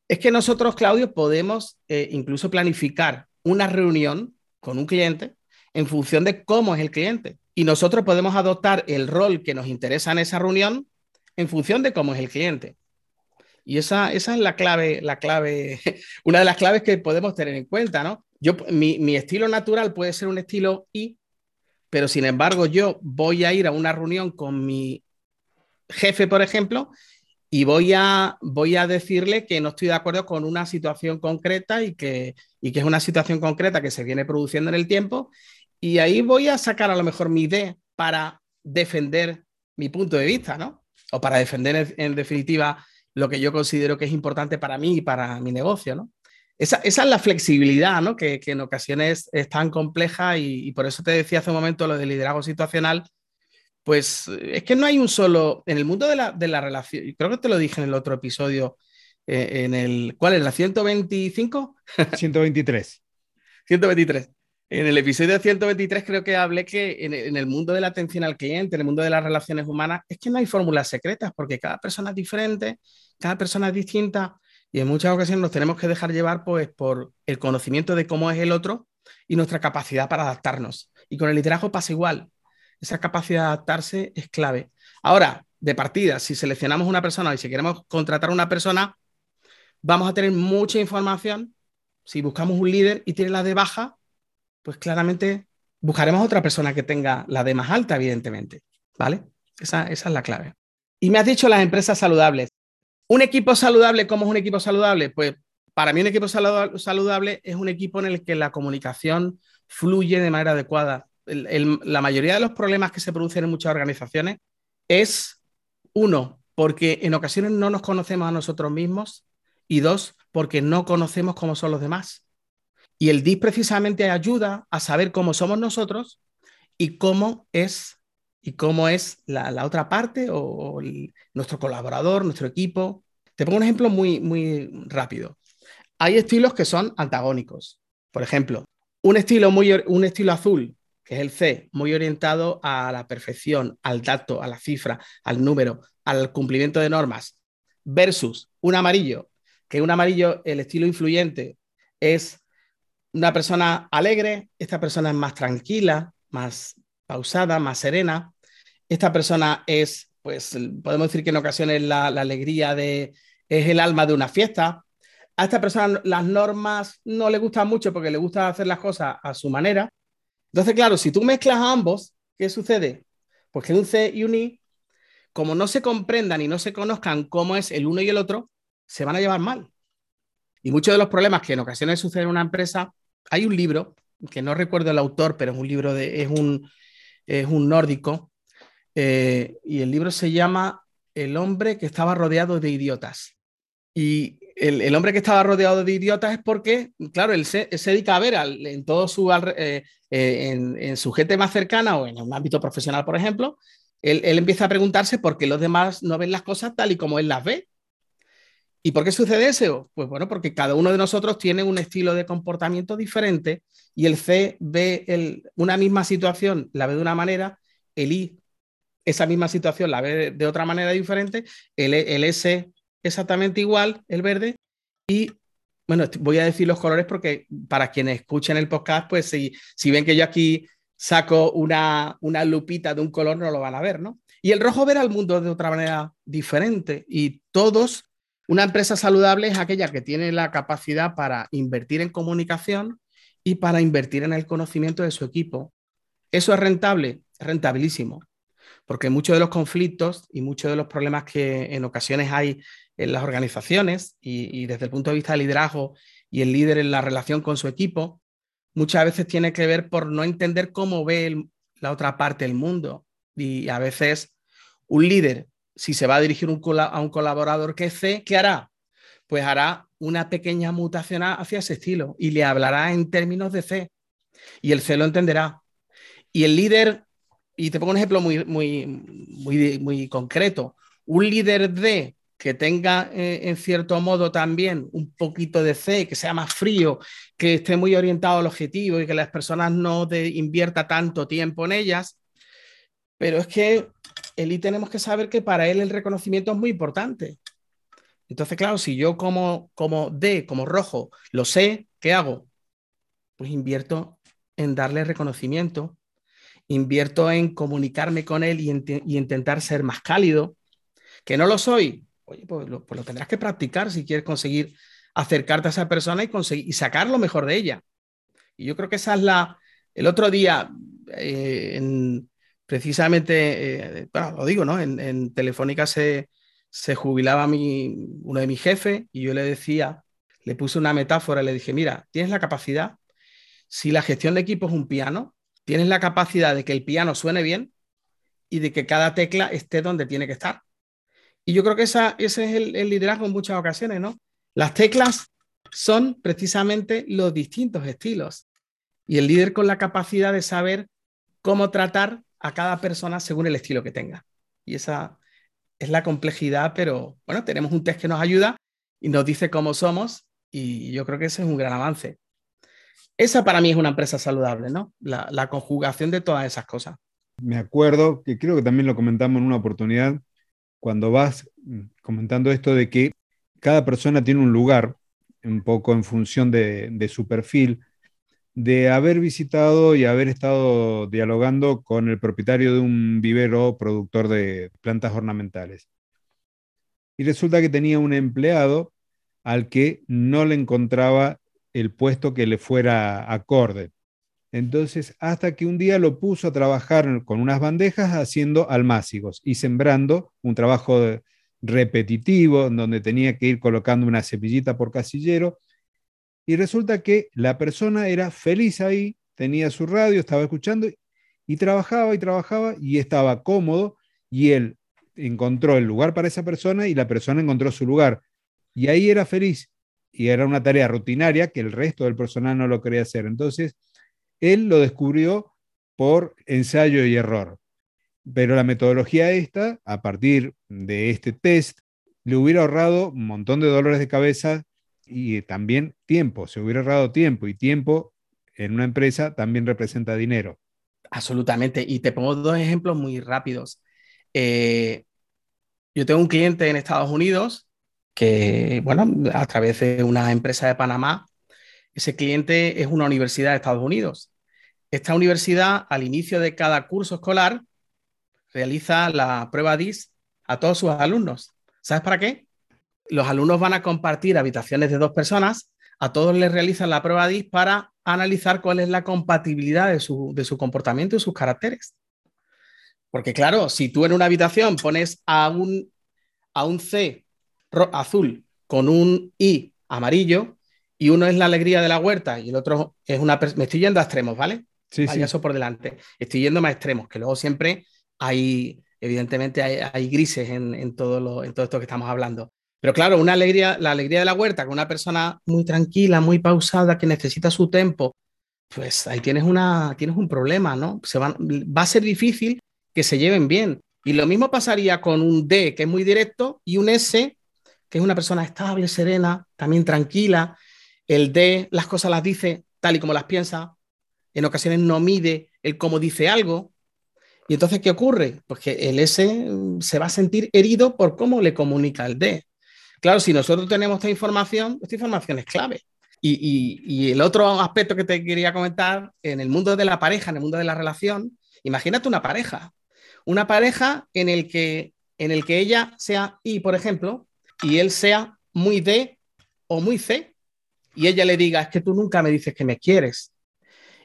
es que nosotros, Claudio, podemos eh, incluso planificar una reunión con un cliente en función de cómo es el cliente. Y nosotros podemos adoptar el rol que nos interesa en esa reunión en función de cómo es el cliente. Y esa, esa es la clave, la clave, una de las claves que podemos tener en cuenta, ¿no? Yo, mi, mi estilo natural puede ser un estilo I, pero sin embargo yo voy a ir a una reunión con mi jefe, por ejemplo, y voy a, voy a decirle que no estoy de acuerdo con una situación concreta y que, y que es una situación concreta que se viene produciendo en el tiempo. Y ahí voy a sacar a lo mejor mi idea para defender mi punto de vista, ¿no? O para defender en definitiva lo que yo considero que es importante para mí y para mi negocio, ¿no? Esa, es la flexibilidad, ¿no? Que, que, en ocasiones es tan compleja y, y, por eso te decía hace un momento lo del liderazgo situacional, pues es que no hay un solo, en el mundo de la, de la relación, creo que te lo dije en el otro episodio, eh, en el, ¿cuál es? ¿La 125? 123. 123. En el episodio 123 creo que hablé que en, el mundo de la atención al cliente, en el mundo de las relaciones humanas, es que no hay fórmulas secretas porque cada persona es diferente, cada persona es distinta y en muchas ocasiones nos tenemos que dejar llevar pues, por el conocimiento de cómo es el otro y nuestra capacidad para adaptarnos. Y con el liderazgo pasa igual. Esa capacidad de adaptarse es clave. Ahora, de partida, si seleccionamos una persona y si queremos contratar a una persona, vamos a tener mucha información. Si buscamos un líder y tiene la de baja, pues claramente buscaremos otra persona que tenga la de más alta, evidentemente. ¿Vale? Esa, esa es la clave. Y me has dicho las empresas saludables. ¿Un equipo saludable cómo es un equipo saludable? Pues para mí un equipo saludable es un equipo en el que la comunicación fluye de manera adecuada. La mayoría de los problemas que se producen en muchas organizaciones es, uno, porque en ocasiones no nos conocemos a nosotros mismos y dos, porque no conocemos cómo son los demás. Y el DIS precisamente ayuda a saber cómo somos nosotros y cómo es, y cómo es la, otra parte o, nuestro colaborador, nuestro equipo. Te pongo un ejemplo muy, muy rápido. Hay estilos que son antagónicos. Por ejemplo, un estilo, muy, un estilo azul, que es el C, muy orientado a la perfección, al dato, a la cifra, al número, al cumplimiento de normas, versus un amarillo, que un amarillo, el estilo influyente, es una persona alegre, esta persona es más tranquila, más pausada, más serena. Esta persona es, pues, podemos decir que en ocasiones la, alegría de, es el alma de una fiesta. A esta persona las normas no le gustan mucho porque le gusta hacer las cosas a su manera. Entonces, claro, si tú mezclas ambos, ¿qué sucede? Pues que un C y un I, como no se comprendan y no se conozcan cómo es el uno y el otro, se van a llevar mal. Y muchos de los problemas que en ocasiones suceden en una empresa hay un libro, que no recuerdo el autor, pero es un libro de, es un, es un nórdico, eh, y el libro se llama El hombre que estaba rodeado de idiotas. Y el, hombre que estaba rodeado de idiotas es porque, claro, él se, dedica a ver en todo su, eh, eh, en, su gente más cercana o en un ámbito profesional, por ejemplo, él, él, empieza a preguntarse por qué los demás no ven las cosas tal y como él las ve. ¿Y por qué sucede eso? Pues bueno, porque cada uno de nosotros tiene un estilo de comportamiento diferente y el C ve una misma situación, la ve de una manera, el I esa misma situación la ve de, otra manera diferente, el, el, S exactamente igual, el verde, y bueno, voy a decir los colores porque para quienes escuchen el podcast, pues si, si ven que yo aquí saco una, una lupita de un color, no lo van a ver, ¿no? Y el rojo verá el mundo de otra manera diferente y todos una empresa saludable es aquella que tiene la capacidad para invertir en comunicación y para invertir en el conocimiento de su equipo. ¿Eso es rentable? rentabilísimo, porque muchos de los conflictos y muchos de los problemas que en ocasiones hay en las organizaciones y, desde el punto de vista del liderazgo y el líder en la relación con su equipo, muchas veces tiene que ver por no entender cómo ve la otra parte del mundo. Y a veces un líder, si se va a dirigir a un colaborador que es C, ¿qué hará? Pues hará una pequeña mutación hacia ese estilo y le hablará en términos de C. Y el C lo entenderá. Y el líder, y te pongo un ejemplo muy, muy, muy, muy concreto, un líder D que tenga eh, en cierto modo también un poquito de C, que sea más frío, que esté muy orientado al objetivo y que las personas no de, invierta tanto tiempo en ellas. Pero es que él tenemos que saber que para él el reconocimiento es muy importante. Entonces, claro, si yo como, como D, como rojo, lo sé, ¿qué hago? Pues invierto en darle reconocimiento, invierto en comunicarme con él y, intentar ser más cálido, que no lo soy, oye, pues lo, pues lo, tendrás que practicar si quieres conseguir acercarte a esa persona y, conseguir, sacar lo mejor de ella. Y yo creo que esa es la... El otro día, eh, en, precisamente, eh, lo digo, ¿no? En, en Telefónica se, se jubilaba mi, uno de mis jefes y yo le decía, le puse una metáfora, le dije, mira, tienes la capacidad, si la gestión de equipo es un piano, tienes la capacidad de que el piano suene bien y de que cada tecla esté donde tiene que estar. Y yo creo que esa, ese es el, liderazgo en muchas ocasiones, ¿no? Las teclas son precisamente los distintos estilos y el líder con la capacidad de saber cómo tratar a cada persona según el estilo que tenga. Y esa es la complejidad, pero bueno, tenemos un test que nos ayuda y nos dice cómo somos y yo creo que ese es un gran avance. Esa para mí es una empresa saludable, ¿no? La, conjugación de todas esas cosas. Me acuerdo que creo que también lo comentamos en una oportunidad, cuando vas mm, comentando esto de que cada persona tiene un lugar, un poco en función de, su perfil, de haber visitado y haber estado dialogando con el propietario de un vivero productor de plantas ornamentales. Y resulta que tenía un empleado al que no le encontraba el puesto que le fuera acorde. Entonces, hasta que un día lo puso a trabajar con unas bandejas haciendo almácigos y sembrando un trabajo repetitivo donde tenía que ir colocando una cepillita por casillero. Y resulta que la persona era feliz ahí, tenía su radio, estaba escuchando y trabajaba y trabajaba y estaba cómodo y él encontró el lugar para esa persona y la persona encontró su lugar. Y ahí era feliz y era una tarea rutinaria que el resto del personal no lo quería hacer. Entonces, él lo descubrió por ensayo y error. Pero la metodología esta, a partir de este test, le hubiera ahorrado un montón de dolores de cabeza y también tiempo. Se hubiera ahorrado tiempo y tiempo en una empresa también representa dinero. Absolutamente. Y te pongo dos ejemplos muy rápidos. Eh, yo tengo un cliente en Estados Unidos que, bueno, a través de una empresa de Panamá, ese cliente es una universidad de Estados Unidos. Esta universidad, al inicio de cada curso escolar, realiza la prueba DIS a todos sus alumnos. ¿Sabes para qué? Los alumnos van a compartir habitaciones de dos personas, a todos les realizan la prueba DIS para analizar cuál es la compatibilidad de su, de su comportamiento y sus caracteres. Porque claro, si tú en una habitación pones a un, a un C azul con un I amarillo, y uno es la alegría de la huerta y el otro es una... Me estoy yendo a extremos, ¿vale? Sí, Vaya eso por delante. Estoy yendo a extremos, que luego siempre hay, evidentemente, hay, grises en, todo lo, en todo esto que estamos hablando. Pero claro, una alegría, la alegría de la huerta con una persona muy tranquila, muy pausada, que necesita su tiempo, pues ahí tienes, una, tienes un problema, ¿no? Se va a ser difícil que se lleven bien. Y lo mismo pasaría con un D, que es muy directo, y un S, que es una persona estable, serena, también tranquila, el D las cosas las dice tal y como las piensa, en ocasiones no mide el cómo dice algo. Y entonces, ¿qué ocurre? Pues que el S mm, se va a sentir herido por cómo le comunica el D. Claro, si nosotros tenemos esta información, esta información es clave. Y, y, el otro aspecto que te quería comentar, en el mundo de la pareja, en el mundo de la relación, imagínate una pareja. Una pareja en el que, en el que ella sea I, por ejemplo, y él sea muy D o muy C y ella le diga, es que tú nunca me dices que me quieres.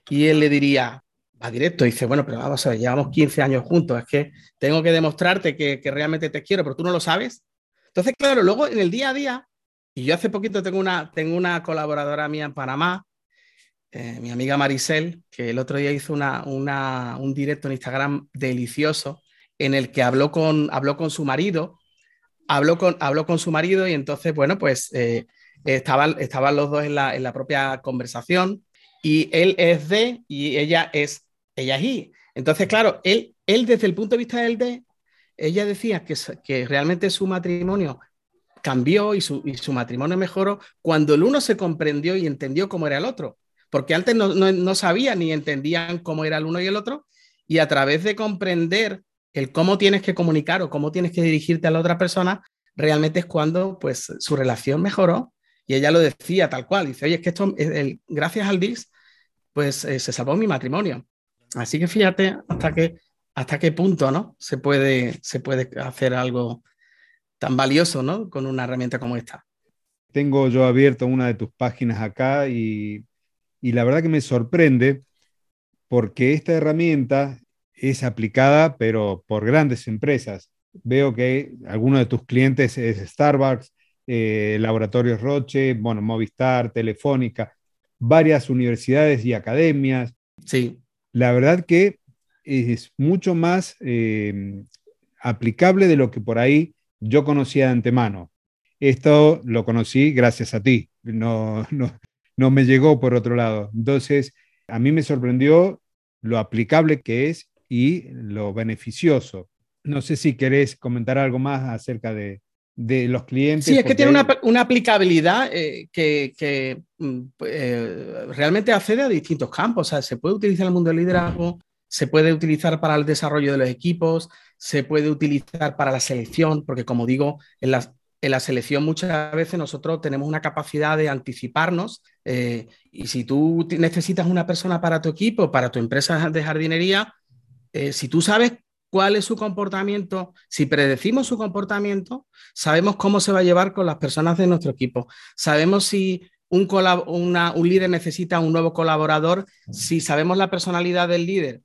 Y él le diría, va directo dice, bueno, pero vamos a ver, llevamos 15 años juntos, es que tengo que demostrarte que, realmente te quiero, pero tú no lo sabes. Entonces, claro, luego en el día a día, y yo hace poquito tengo una, tengo una colaboradora mía en Panamá, eh, mi amiga Maricel, que el otro día hizo una, un directo en Instagram delicioso en el que habló con, habló con su marido, habló con, habló con su marido y entonces, bueno, pues eh, estaban, estaban los dos en la, en la propia conversación y él es D y ella es, ella es I. Entonces, claro, él, él desde el punto de vista del D, ella decía que, que realmente su matrimonio cambió y su, y su, matrimonio mejoró cuando el uno se comprendió y entendió cómo era el otro. Porque antes no, no, no sabían ni entendían cómo era el uno y el otro. Y a través de comprender el cómo tienes que comunicar o cómo tienes que dirigirte a la otra persona, realmente es cuando pues su relación mejoró y ella lo decía tal cual. Dice, oye, es que esto, gracias al DIS, pues eh, se salvó mi matrimonio. Así que fíjate hasta qué, hasta qué punto, ¿no? Se puede, se puede hacer algo tan valioso, ¿no? Con una herramienta como esta. Tengo yo abierto una de tus páginas acá y, y la verdad que me sorprende porque esta herramienta es aplicada, pero por grandes empresas. Veo que alguno de tus clientes es Starbucks, eh, Laboratorios Roche, bueno, Movistar, Telefónica, varias universidades y academias. Sí. La verdad que es mucho más eh, aplicable de lo que por ahí yo conocía de antemano. Esto lo conocí gracias a ti, no, no, no me llegó por otro lado. Entonces, a mí me sorprendió lo aplicable que es y lo beneficioso. No sé si querés comentar algo más acerca de, de los clientes. Sí, es que tiene una, una aplicabilidad eh, que, que mm, eh, realmente accede a distintos campos. O sea, se puede utilizar en el mundo del liderazgo, se puede utilizar para el desarrollo de los equipos, se puede utilizar para la selección, porque como digo, en la, en la selección muchas veces nosotros tenemos una capacidad de anticiparnos eh, y si tú necesitas una persona para tu equipo, para tu empresa de jardinería, si tú sabes cuál es su comportamiento, si predecimos su comportamiento, sabemos cómo se va a llevar con las personas de nuestro equipo. Sabemos si un, líder necesita un nuevo colaborador, si sabemos la personalidad del líder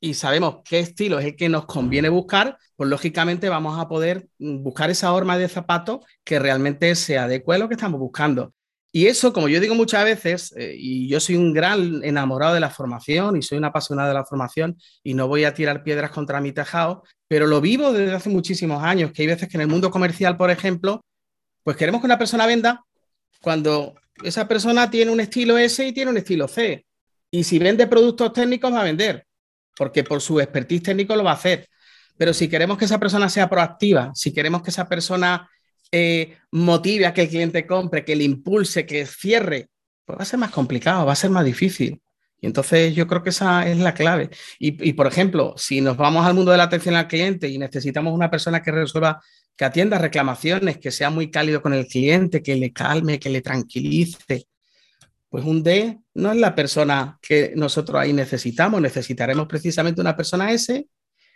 y sabemos qué estilo es el que nos conviene buscar, pues lógicamente vamos a poder buscar esa horma de zapato que realmente se adecue a lo que estamos buscando. Y eso, como yo digo muchas veces, eh, y yo soy un gran enamorado de la formación y soy una apasionada de la formación y no voy a tirar piedras contra mi tejado, pero lo vivo desde hace muchísimos años, que hay veces que en el mundo comercial, por ejemplo, pues queremos que una persona venda cuando esa persona tiene un estilo S y tiene un estilo C. Y si vende productos técnicos va a vender, porque por su expertise técnico lo va a hacer. Pero si queremos que esa persona sea proactiva, si queremos que esa persona eh, motive a que el cliente compre, que le impulse, que cierre, pues va a ser más complicado, va a ser más difícil. Y entonces yo creo que esa es la clave. Y, por ejemplo, si nos vamos al mundo de la atención al cliente y necesitamos una persona que resuelva, que atienda reclamaciones, que sea muy cálido con el cliente, que le calme, que le tranquilice, pues un D no es la persona que nosotros ahí necesitamos. Necesitaremos precisamente una persona S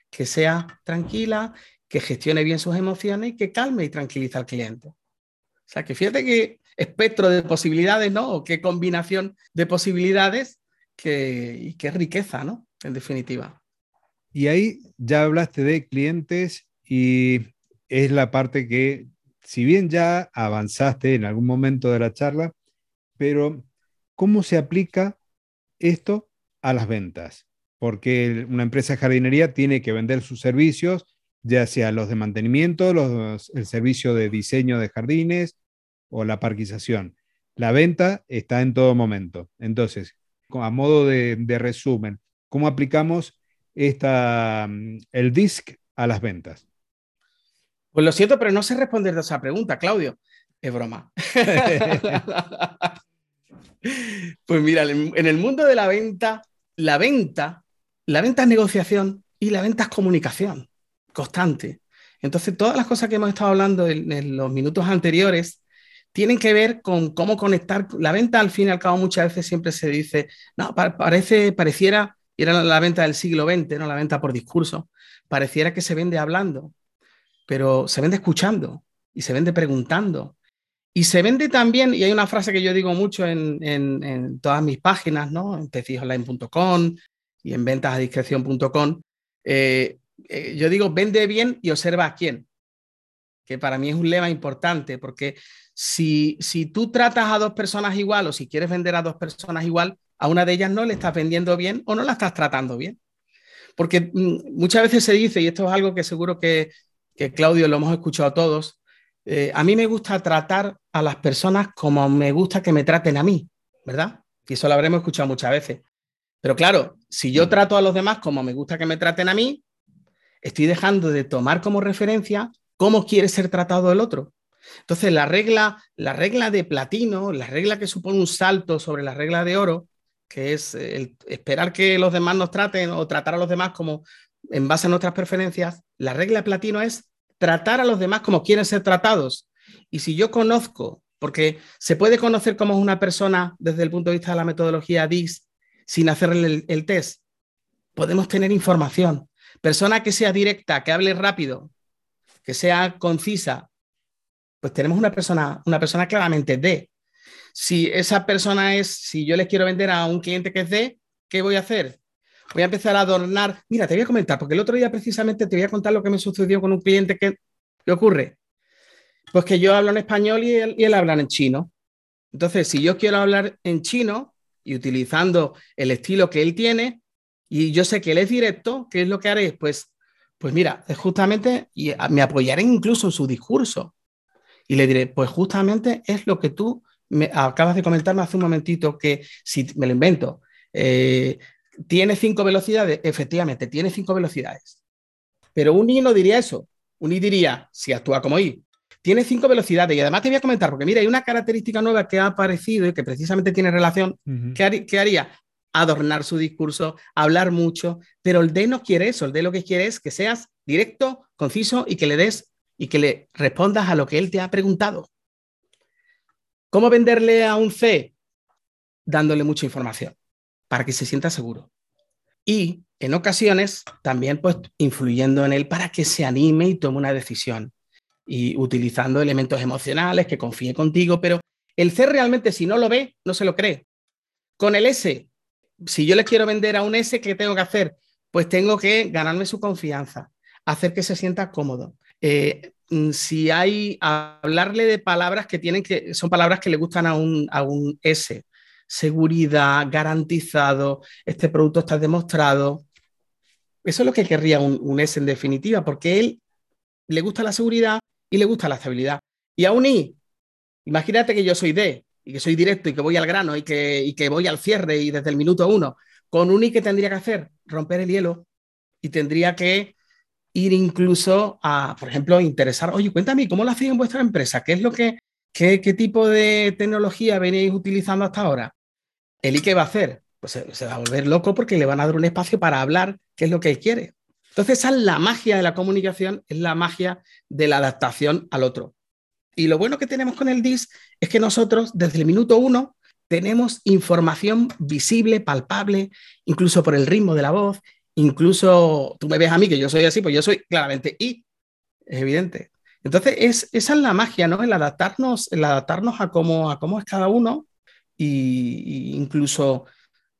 que sea tranquila, que gestione bien sus emociones y que calme y tranquilice al cliente. O sea, que fíjate qué espectro de posibilidades, ¿no? O qué combinación de posibilidades que, y qué riqueza, ¿no? En definitiva. Y ahí ya hablaste de clientes y es la parte que, si bien ya avanzaste en algún momento de la charla, pero ¿cómo se aplica esto a las ventas? Porque una empresa jardinería tiene que vender sus servicios ya sea los de mantenimiento, el servicio de diseño de jardines o la parquización. La venta está en todo momento. Entonces, a modo de, resumen, ¿cómo aplicamos esta, mm, el DISC a las ventas? Pues lo siento, pero no sé responder a esa pregunta, Claudio. Es broma. pues mira, en el mundo de la venta, la venta, la venta es negociación y la venta es comunicación constante. Entonces, todas las cosas que hemos estado hablando en, los minutos anteriores tienen que ver con cómo conectar. La venta, al fin y al cabo, muchas veces siempre se dice, no, parece, pareciera, y era la venta del siglo XX, no la venta por discurso, pareciera que se vende hablando, pero se vende escuchando y se vende preguntando. Y se vende también, y hay una frase que yo digo mucho en, en, todas mis páginas, ¿no? En pecijonline.com, y en ventasadiscreción.com, eh, eh, yo digo, vende bien y observa a quién, que para mí es un lema importante, porque si, si tú tratas a dos personas igual o si quieres vender a dos personas igual, a una de ellas no le estás vendiendo bien o no la estás tratando bien. Porque mm, muchas veces se dice, y esto es algo que seguro que, que Claudio lo hemos escuchado todos, eh, a mí me gusta tratar a las personas como me gusta que me traten a mí, ¿verdad? Y eso lo habremos escuchado muchas veces. Pero claro, si yo trato a los demás como me gusta que me traten a mí, estoy dejando de tomar como referencia cómo quiere ser tratado el otro. Entonces, la regla, la regla de platino, la regla que supone un salto sobre la regla de oro, que es el esperar que los demás nos traten o tratar a los demás como en base a nuestras preferencias, la regla de platino es tratar a los demás como quieren ser tratados. Y si yo conozco, porque se puede conocer cómo es una persona desde el punto de vista de la metodología DIS sin hacerle el, test, podemos tener información. Persona que sea directa, que hable rápido, que sea concisa, pues tenemos una persona, una persona claramente D. Si esa persona es, si yo les quiero vender a un cliente que es D, ¿qué voy a hacer? Voy a empezar a adornar. Mira, te voy a comentar, porque el otro día precisamente te voy a contar lo que me sucedió con un cliente que, ¿qué ocurre? Pues que yo hablo en español y él, y él habla en chino. Entonces, si yo quiero hablar en chino y utilizando el estilo que él tiene, y yo sé que él es directo, ¿qué es lo que haré? Pues, pues mira, justamente, y me apoyaré incluso en su discurso. Y le diré, pues justamente es lo que tú me acabas de comentarme hace un momentito, que si me lo invento, eh, tiene cinco velocidades, efectivamente, tiene cinco velocidades. Pero un I no diría eso. Un I diría, si actúa como I, tiene cinco velocidades. Y además te voy a comentar, porque mira, hay una característica nueva que ha aparecido y que precisamente tiene relación. ¿Qué, haría? Adornar su discurso, hablar mucho, pero el D no quiere eso. El D lo que quiere es que seas directo, conciso y que le des y que le respondas a lo que él te ha preguntado. ¿Cómo venderle a un C? Dándole mucha información para que se sienta seguro. Y en ocasiones también pues influyendo en él para que se anime y tome una decisión y utilizando elementos emocionales, que confíe contigo, pero el C realmente si no lo ve, no se lo cree. Con el S, si yo le quiero vender a un S, ¿qué tengo que hacer? Pues tengo que ganarme su confianza, hacer que se sienta cómodo. Eh, mm, si hay, hablarle de palabras que tienen que, son palabras que le gustan a un, a un S, seguridad, garantizado, este producto está demostrado. Eso es lo que querría un, un S en definitiva, porque él le gusta la seguridad y le gusta la estabilidad. Y a un I, imagínate que yo soy D y que soy directo y que voy al grano y que, y que voy al cierre y desde el minuto uno. Con un I, ¿qué tendría que hacer? Romper el hielo y tendría que ir incluso a, por ejemplo, interesar, oye, cuéntame, ¿cómo lo hacéis en vuestra empresa? ¿Qué es lo que, qué, qué tipo de tecnología venéis utilizando hasta ahora? ¿El I qué va a hacer? Pues se, va a volver loco porque le van a dar un espacio para hablar qué es lo que él quiere. Entonces, esa es la magia de la comunicación, es la magia de la adaptación al otro. Y lo bueno que tenemos con el DIS es que nosotros, desde el minuto uno, tenemos información visible, palpable, incluso por el ritmo de la voz, incluso tú me ves a mí que yo soy así, pues yo soy claramente I, es evidente. Entonces, es, esa es la magia, ¿no? El adaptarnos, el adaptarnos a cómo, a es cada uno y, incluso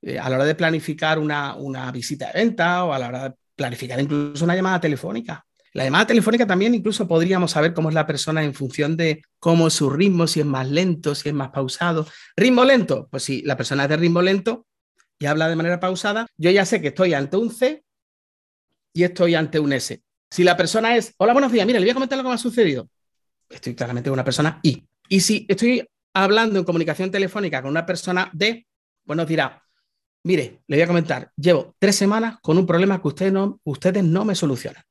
eh, a la hora de planificar una, visita de venta o a la hora de planificar incluso una llamada telefónica. La llamada telefónica también incluso podríamos saber cómo es la persona en función de cómo es su ritmo, si es más lento, si es más pausado. ¿Ritmo lento? Pues si la persona es de ritmo lento y habla de manera pausada, yo ya sé que estoy ante un C y estoy ante un S. Si la persona es, hola, buenos días, mira, le voy a comentar lo que me ha sucedido. Estoy claramente una persona I. Y si estoy hablando en comunicación telefónica con una persona de, pues nos dirá, mire, le voy a comentar, llevo tres semanas con un problema que no, ustedes no me solucionan.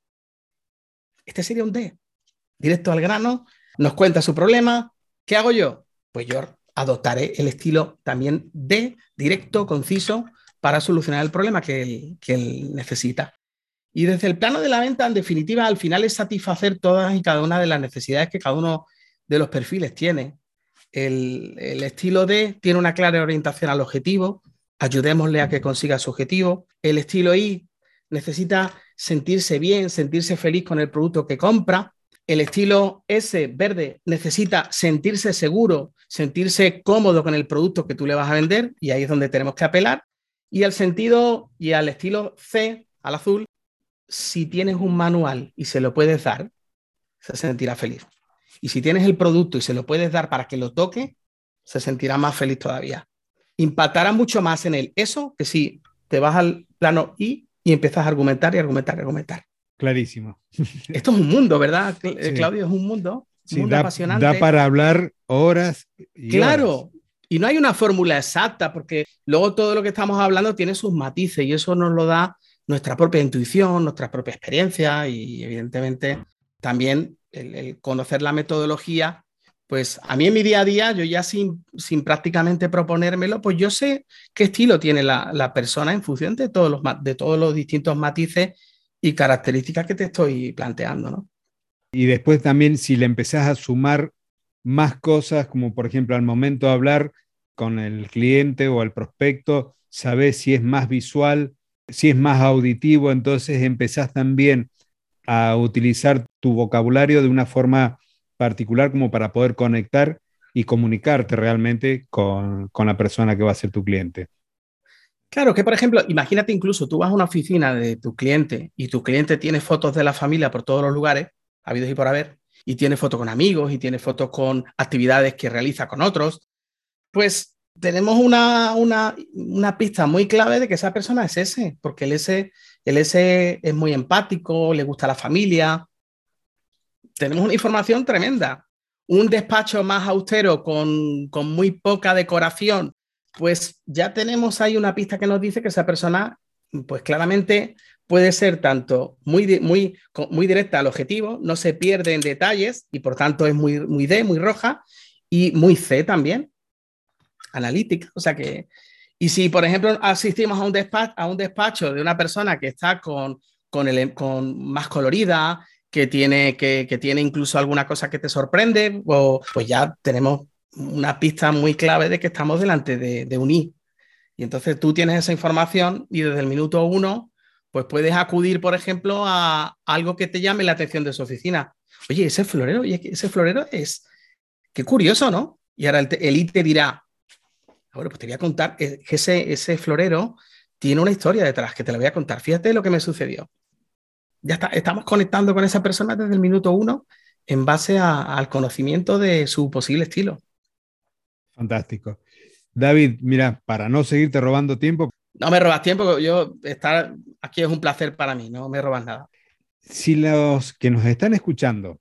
Este sería un D, directo al grano, nos cuenta su problema, ¿qué hago yo? Pues yo adoptaré el estilo también D, directo, conciso, para solucionar el problema que él, que necesita. Y desde el plano de la venta, en definitiva, al final es satisfacer todas y cada una de las necesidades que cada uno de los perfiles tiene. El, estilo D tiene una clara orientación al objetivo, ayudémosle a que consiga su objetivo. El estilo I necesita sentirse bien, sentirse feliz con el producto que compra. El estilo S, verde, necesita sentirse seguro, sentirse cómodo con el producto que tú le vas a vender y ahí es donde tenemos que apelar. Y el sentido y al estilo C, al azul, si tienes un manual y se lo puedes dar, se sentirá feliz. Y si tienes el producto y se lo puedes dar para que lo toque, se sentirá más feliz todavía. Impactará mucho más en él eso que si te vas al plano I y empiezas a argumentar y argumentar y argumentar. Clarísimo. Esto es un mundo, ¿verdad, Claudio? Es un mundo, un da, apasionante. Da para hablar horas. claro. Y no hay una fórmula exacta, porque luego todo lo que estamos hablando tiene sus matices y eso nos lo da nuestra propia intuición, nuestra propia experiencia y evidentemente también el, conocer la metodología, pues a mí en mi día a día, yo ya sin, sin prácticamente proponérmelo, pues yo sé qué estilo tiene la, persona en función de todos, los, de todos los distintos matices y características que te estoy planteando, ¿no? Y después también si le empezás a sumar más cosas, como por ejemplo al momento de hablar con el cliente o el prospecto, sabes si es más visual, si es más auditivo, entonces empezás también a utilizar tu vocabulario de una forma particular como para poder conectar y comunicarte realmente con, la persona que va a ser tu cliente. Claro, que por ejemplo, imagínate incluso tú vas a una oficina de tu cliente y tu cliente tiene fotos de la familia por todos los lugares, habidos y por haber, y tiene fotos con amigos y tiene fotos con actividades que realiza con otros, pues tenemos una, una, pista muy clave de que esa persona es ese, porque el ese, el ese es muy empático, le gusta la familia. Tenemos una información tremenda. Un despacho más austero con, con muy poca decoración, pues ya tenemos ahí una pista que nos dice que esa persona, pues claramente puede ser tanto muy, muy, muy directa al objetivo, no se pierde en detalles y por tanto es muy, muy D, muy roja y muy C también analítica. O sea que, y si por ejemplo asistimos a un despacho, a un despacho de una persona que está con, con, el, con más colorida, que tiene, que, que, tiene incluso alguna cosa que te sorprende, o, pues ya tenemos una pista muy clave de que estamos delante de, un I. Y entonces tú tienes esa información y desde el minuto uno, pues puedes acudir, por ejemplo, a algo que te llame la atención de su oficina. Oye, ese florero, ese florero es, qué curioso, ¿no? Y ahora el, el I te dirá, bueno, pues te voy a contar que ese, ese florero tiene una historia detrás que te la voy a contar. Fíjate lo que me sucedió. Ya está, estamos conectando con esa persona desde el minuto uno en base al conocimiento de su posible estilo. Fantástico. David, mira, para no seguirte robando tiempo. No me robas tiempo, yo estar aquí es un placer para mí, no me robas nada. Si los que nos están escuchando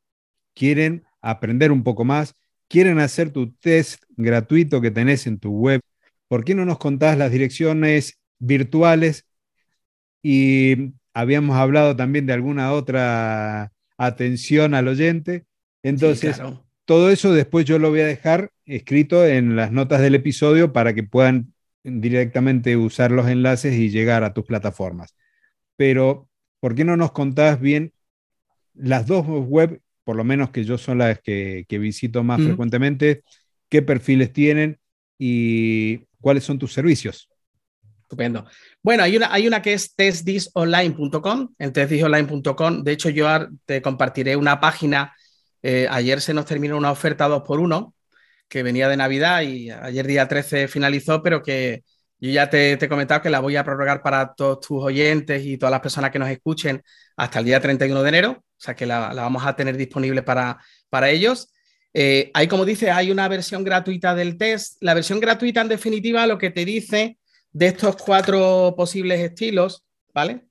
quieren aprender un poco más, quieren hacer tu test gratuito que tenés en tu web, ¿por qué no nos contás las direcciones virtuales? Y habíamos hablado también de alguna otra atención al oyente. Entonces, todo eso después yo lo voy a dejar escrito en las notas del episodio para que puedan directamente usar los enlaces y llegar a tus plataformas. Pero, ¿por qué no nos contás bien las dos web por lo menos que yo son las que, visito más frecuentemente, qué perfiles tienen y cuáles son tus servicios. Estupendo. Bueno, hay una, hay una que es testdisonline.com. En testdisonline.com, de hecho, yo te compartiré una página. Eh, ayer se nos terminó una oferta 2x1 que venía de Navidad y ayer día 13 finalizó, pero que yo ya te, te, he comentado que la voy a prorrogar para todos tus oyentes y todas las personas que nos escuchen hasta el día 31 de enero, o sea que la, vamos a tener disponible para, para ellos. Eh, ahí, como dice, hay una versión gratuita del test. La versión gratuita, en definitiva, lo que te dice de estos cuatro posibles estilos, ¿vale?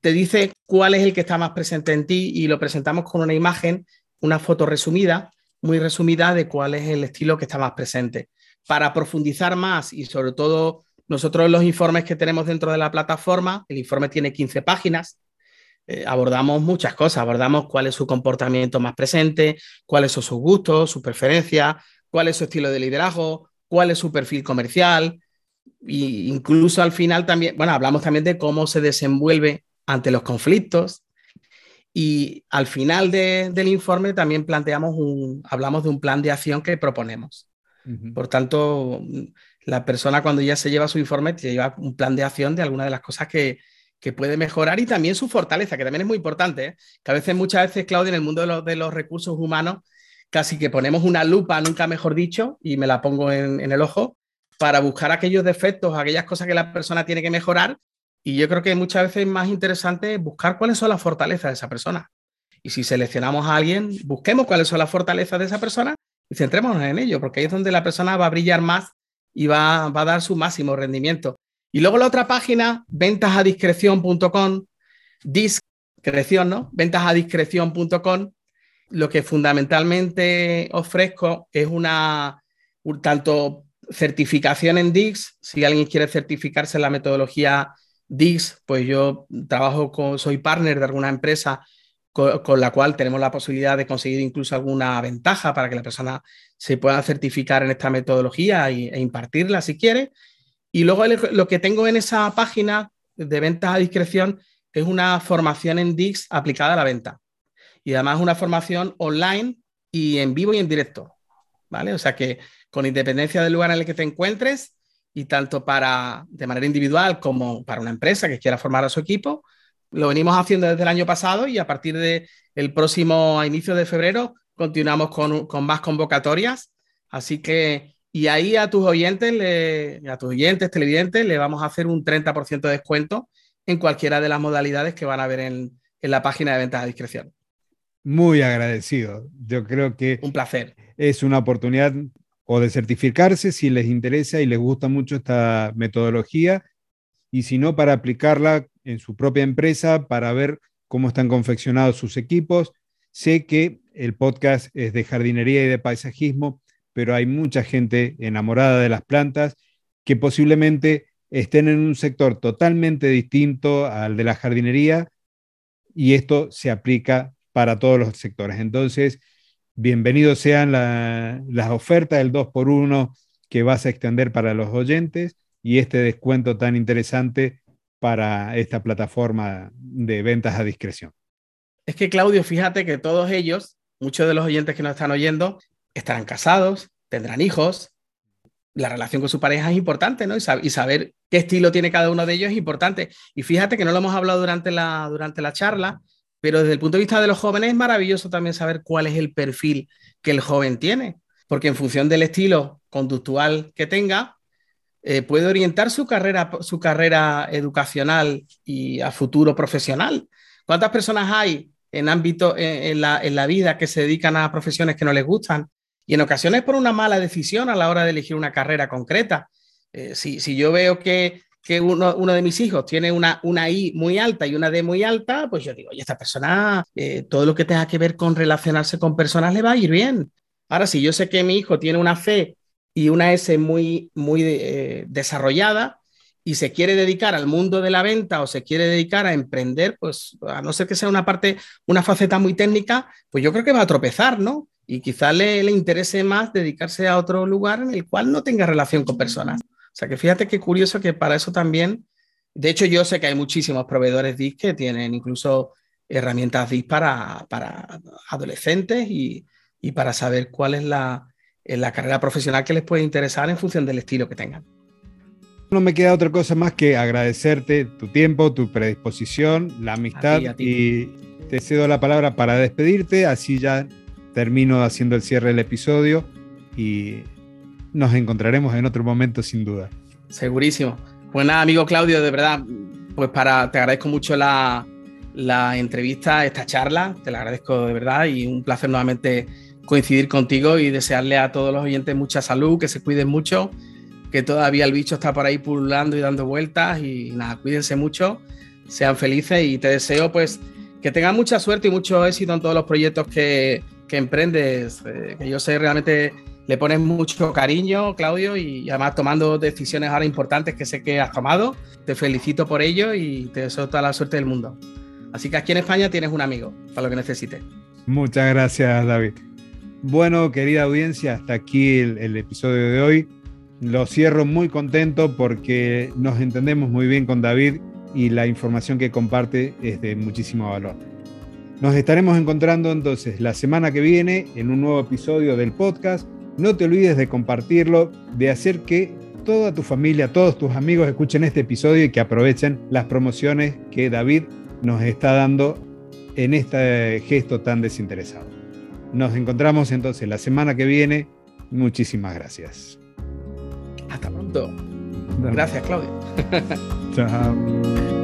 Te dice cuál es el que está más presente en ti y lo presentamos con una imagen, una foto resumida, muy resumida de cuál es el estilo que está más presente. Para profundizar más y sobre todo nosotros los informes que tenemos dentro de la plataforma, el informe tiene 15 páginas, eh, abordamos muchas cosas, abordamos cuál es su comportamiento más presente, cuáles son sus gustos, sus preferencias, cuál es su estilo de liderazgo, cuál es su perfil comercial, e incluso al final también, bueno, hablamos también de cómo se desenvuelve ante los conflictos. Y al final del informe también planteamos un, hablamos de un plan de acción que proponemos. Por tanto, la persona cuando ya se lleva su informe, te lleva un plan de acción de alguna de las cosas que, puede mejorar y también su fortaleza, que también es muy importante, ¿eh? que a veces, muchas veces, Claudia, en el mundo de los, de los, recursos humanos, casi que ponemos una lupa, nunca mejor dicho, y me la pongo en, el ojo, para buscar aquellos defectos, aquellas cosas que la persona tiene que mejorar. Y yo creo que muchas veces es más interesante buscar cuáles son las fortalezas de esa persona. Y si seleccionamos a alguien, busquemos cuáles son las fortalezas de esa persona y centrémonos en ello, porque ahí es donde la persona va a brillar más y va, a dar su máximo rendimiento. Y luego la otra página, ventasadiscreción.com, discreción, ¿no? Ventasadiscreción.com, lo que fundamentalmente ofrezco es una, un, tanto certificación en DIX, si alguien quiere certificarse en la metodología DIX, pues yo trabajo con, soy partner de alguna empresa con, la cual tenemos la posibilidad de conseguir incluso alguna ventaja para que la persona se pueda certificar en esta metodología e impartirla si quiere. Y luego lo que tengo en esa página de ventas a discreción es una formación en Dix aplicada a la venta. Y además una formación online y en vivo y en directo. ¿Vale? O sea que con independencia del lugar en el que te encuentres y tanto para de manera individual como para una empresa que quiera formar a su equipo, lo venimos haciendo desde el año pasado y a partir del el próximo a inicio de febrero continuamos con, con, más convocatorias. Así que, y ahí a tus oyentes, le, a tus oyentes, televidentes, le vamos a hacer un 30% de descuento en cualquiera de las modalidades que van a ver en, en la página de ventas a discreción. Muy agradecido. Yo creo que... Un placer. Es una oportunidad o de certificarse si les interesa y les gusta mucho esta metodología y si no, para aplicarla en su propia empresa para ver cómo están confeccionados sus equipos. Sé que el podcast es de jardinería y de paisajismo, pero hay mucha gente enamorada de las plantas que posiblemente estén en un sector totalmente distinto al de la jardinería y esto se aplica para todos los sectores. Entonces, bienvenidos sean las ofertas del 2x1 que vas a extender para los oyentes y este descuento tan interesante para esta plataforma de ventas a discreción. Es que Claudio, fíjate que todos ellos, muchos de los oyentes que nos están oyendo, estarán casados, tendrán hijos. La relación con su pareja es importante, ¿no? Y, saber qué estilo tiene cada uno de ellos es importante. Y fíjate que no lo hemos hablado durante la, durante la charla, pero desde el punto de vista de los jóvenes es maravilloso también saber cuál es el perfil que el joven tiene, porque en función del estilo conductual que tenga, eh, puede orientar su carrera, su carrera educacional y a futuro profesional. ¿Cuántas personas hay en ámbito en, la, vida que se dedican a profesiones que no les gustan? Y en ocasiones por una mala decisión a la hora de elegir una carrera concreta. Eh, si, yo veo que, uno, de mis hijos tiene una, una I muy alta y una D muy alta, pues yo digo, oye, esta persona, eh, todo lo que tenga que ver con relacionarse con personas le va a ir bien. Ahora, si yo sé que mi hijo tiene una fe y una S muy, muy eh, desarrollada y se quiere dedicar al mundo de la venta o se quiere dedicar a emprender, pues a no ser que sea una parte, una faceta muy técnica, pues yo creo que va a tropezar, ¿no? Y quizá le, le interese más dedicarse a otro lugar en el cual no tenga relación con personas. O sea que fíjate qué curioso que para eso también, de hecho yo sé que hay muchísimos proveedores DIS que tienen incluso herramientas DIS para, para adolescentes y, y para saber cuál es la, en la carrera profesional que les puede interesar en función del estilo que tengan. No me queda otra cosa más que agradecerte tu tiempo, tu predisposición, la amistad y te cedo la palabra para despedirte, así ya termino haciendo el cierre del episodio y nos encontraremos en otro momento sin duda. Segurísimo. Pues nada, amigo Claudio, de verdad, pues para, te agradezco mucho la, la entrevista, esta charla, te la agradezco de verdad y un placer nuevamente coincidir contigo y desearle a todos los oyentes mucha salud, que se cuiden mucho, que todavía el bicho está por ahí pululando y dando vueltas y nada, cuídense mucho, sean felices y te deseo pues que tengan mucha suerte y mucho éxito en todos los proyectos que, que emprendes, eh, que yo sé realmente le pones mucho cariño, Claudio, y además tomando decisiones ahora importantes que sé que has tomado. Te felicito por ello y te deseo toda la suerte del mundo. Así que aquí en España tienes un amigo para lo que necesites. Muchas gracias, David. Bueno, querida audiencia, hasta aquí el, episodio de hoy. Lo cierro muy contento porque nos entendemos muy bien con David y la información que comparte es de muchísimo valor. Nos estaremos encontrando entonces la semana que viene en un nuevo episodio del podcast. No te olvides de compartirlo, de hacer que toda tu familia, todos tus amigos escuchen este episodio y que aprovechen las promociones que David nos está dando en este gesto tan desinteresado. Nos encontramos entonces la semana que viene. Muchísimas gracias. Hasta pronto. Gracias, Claudio. Chao.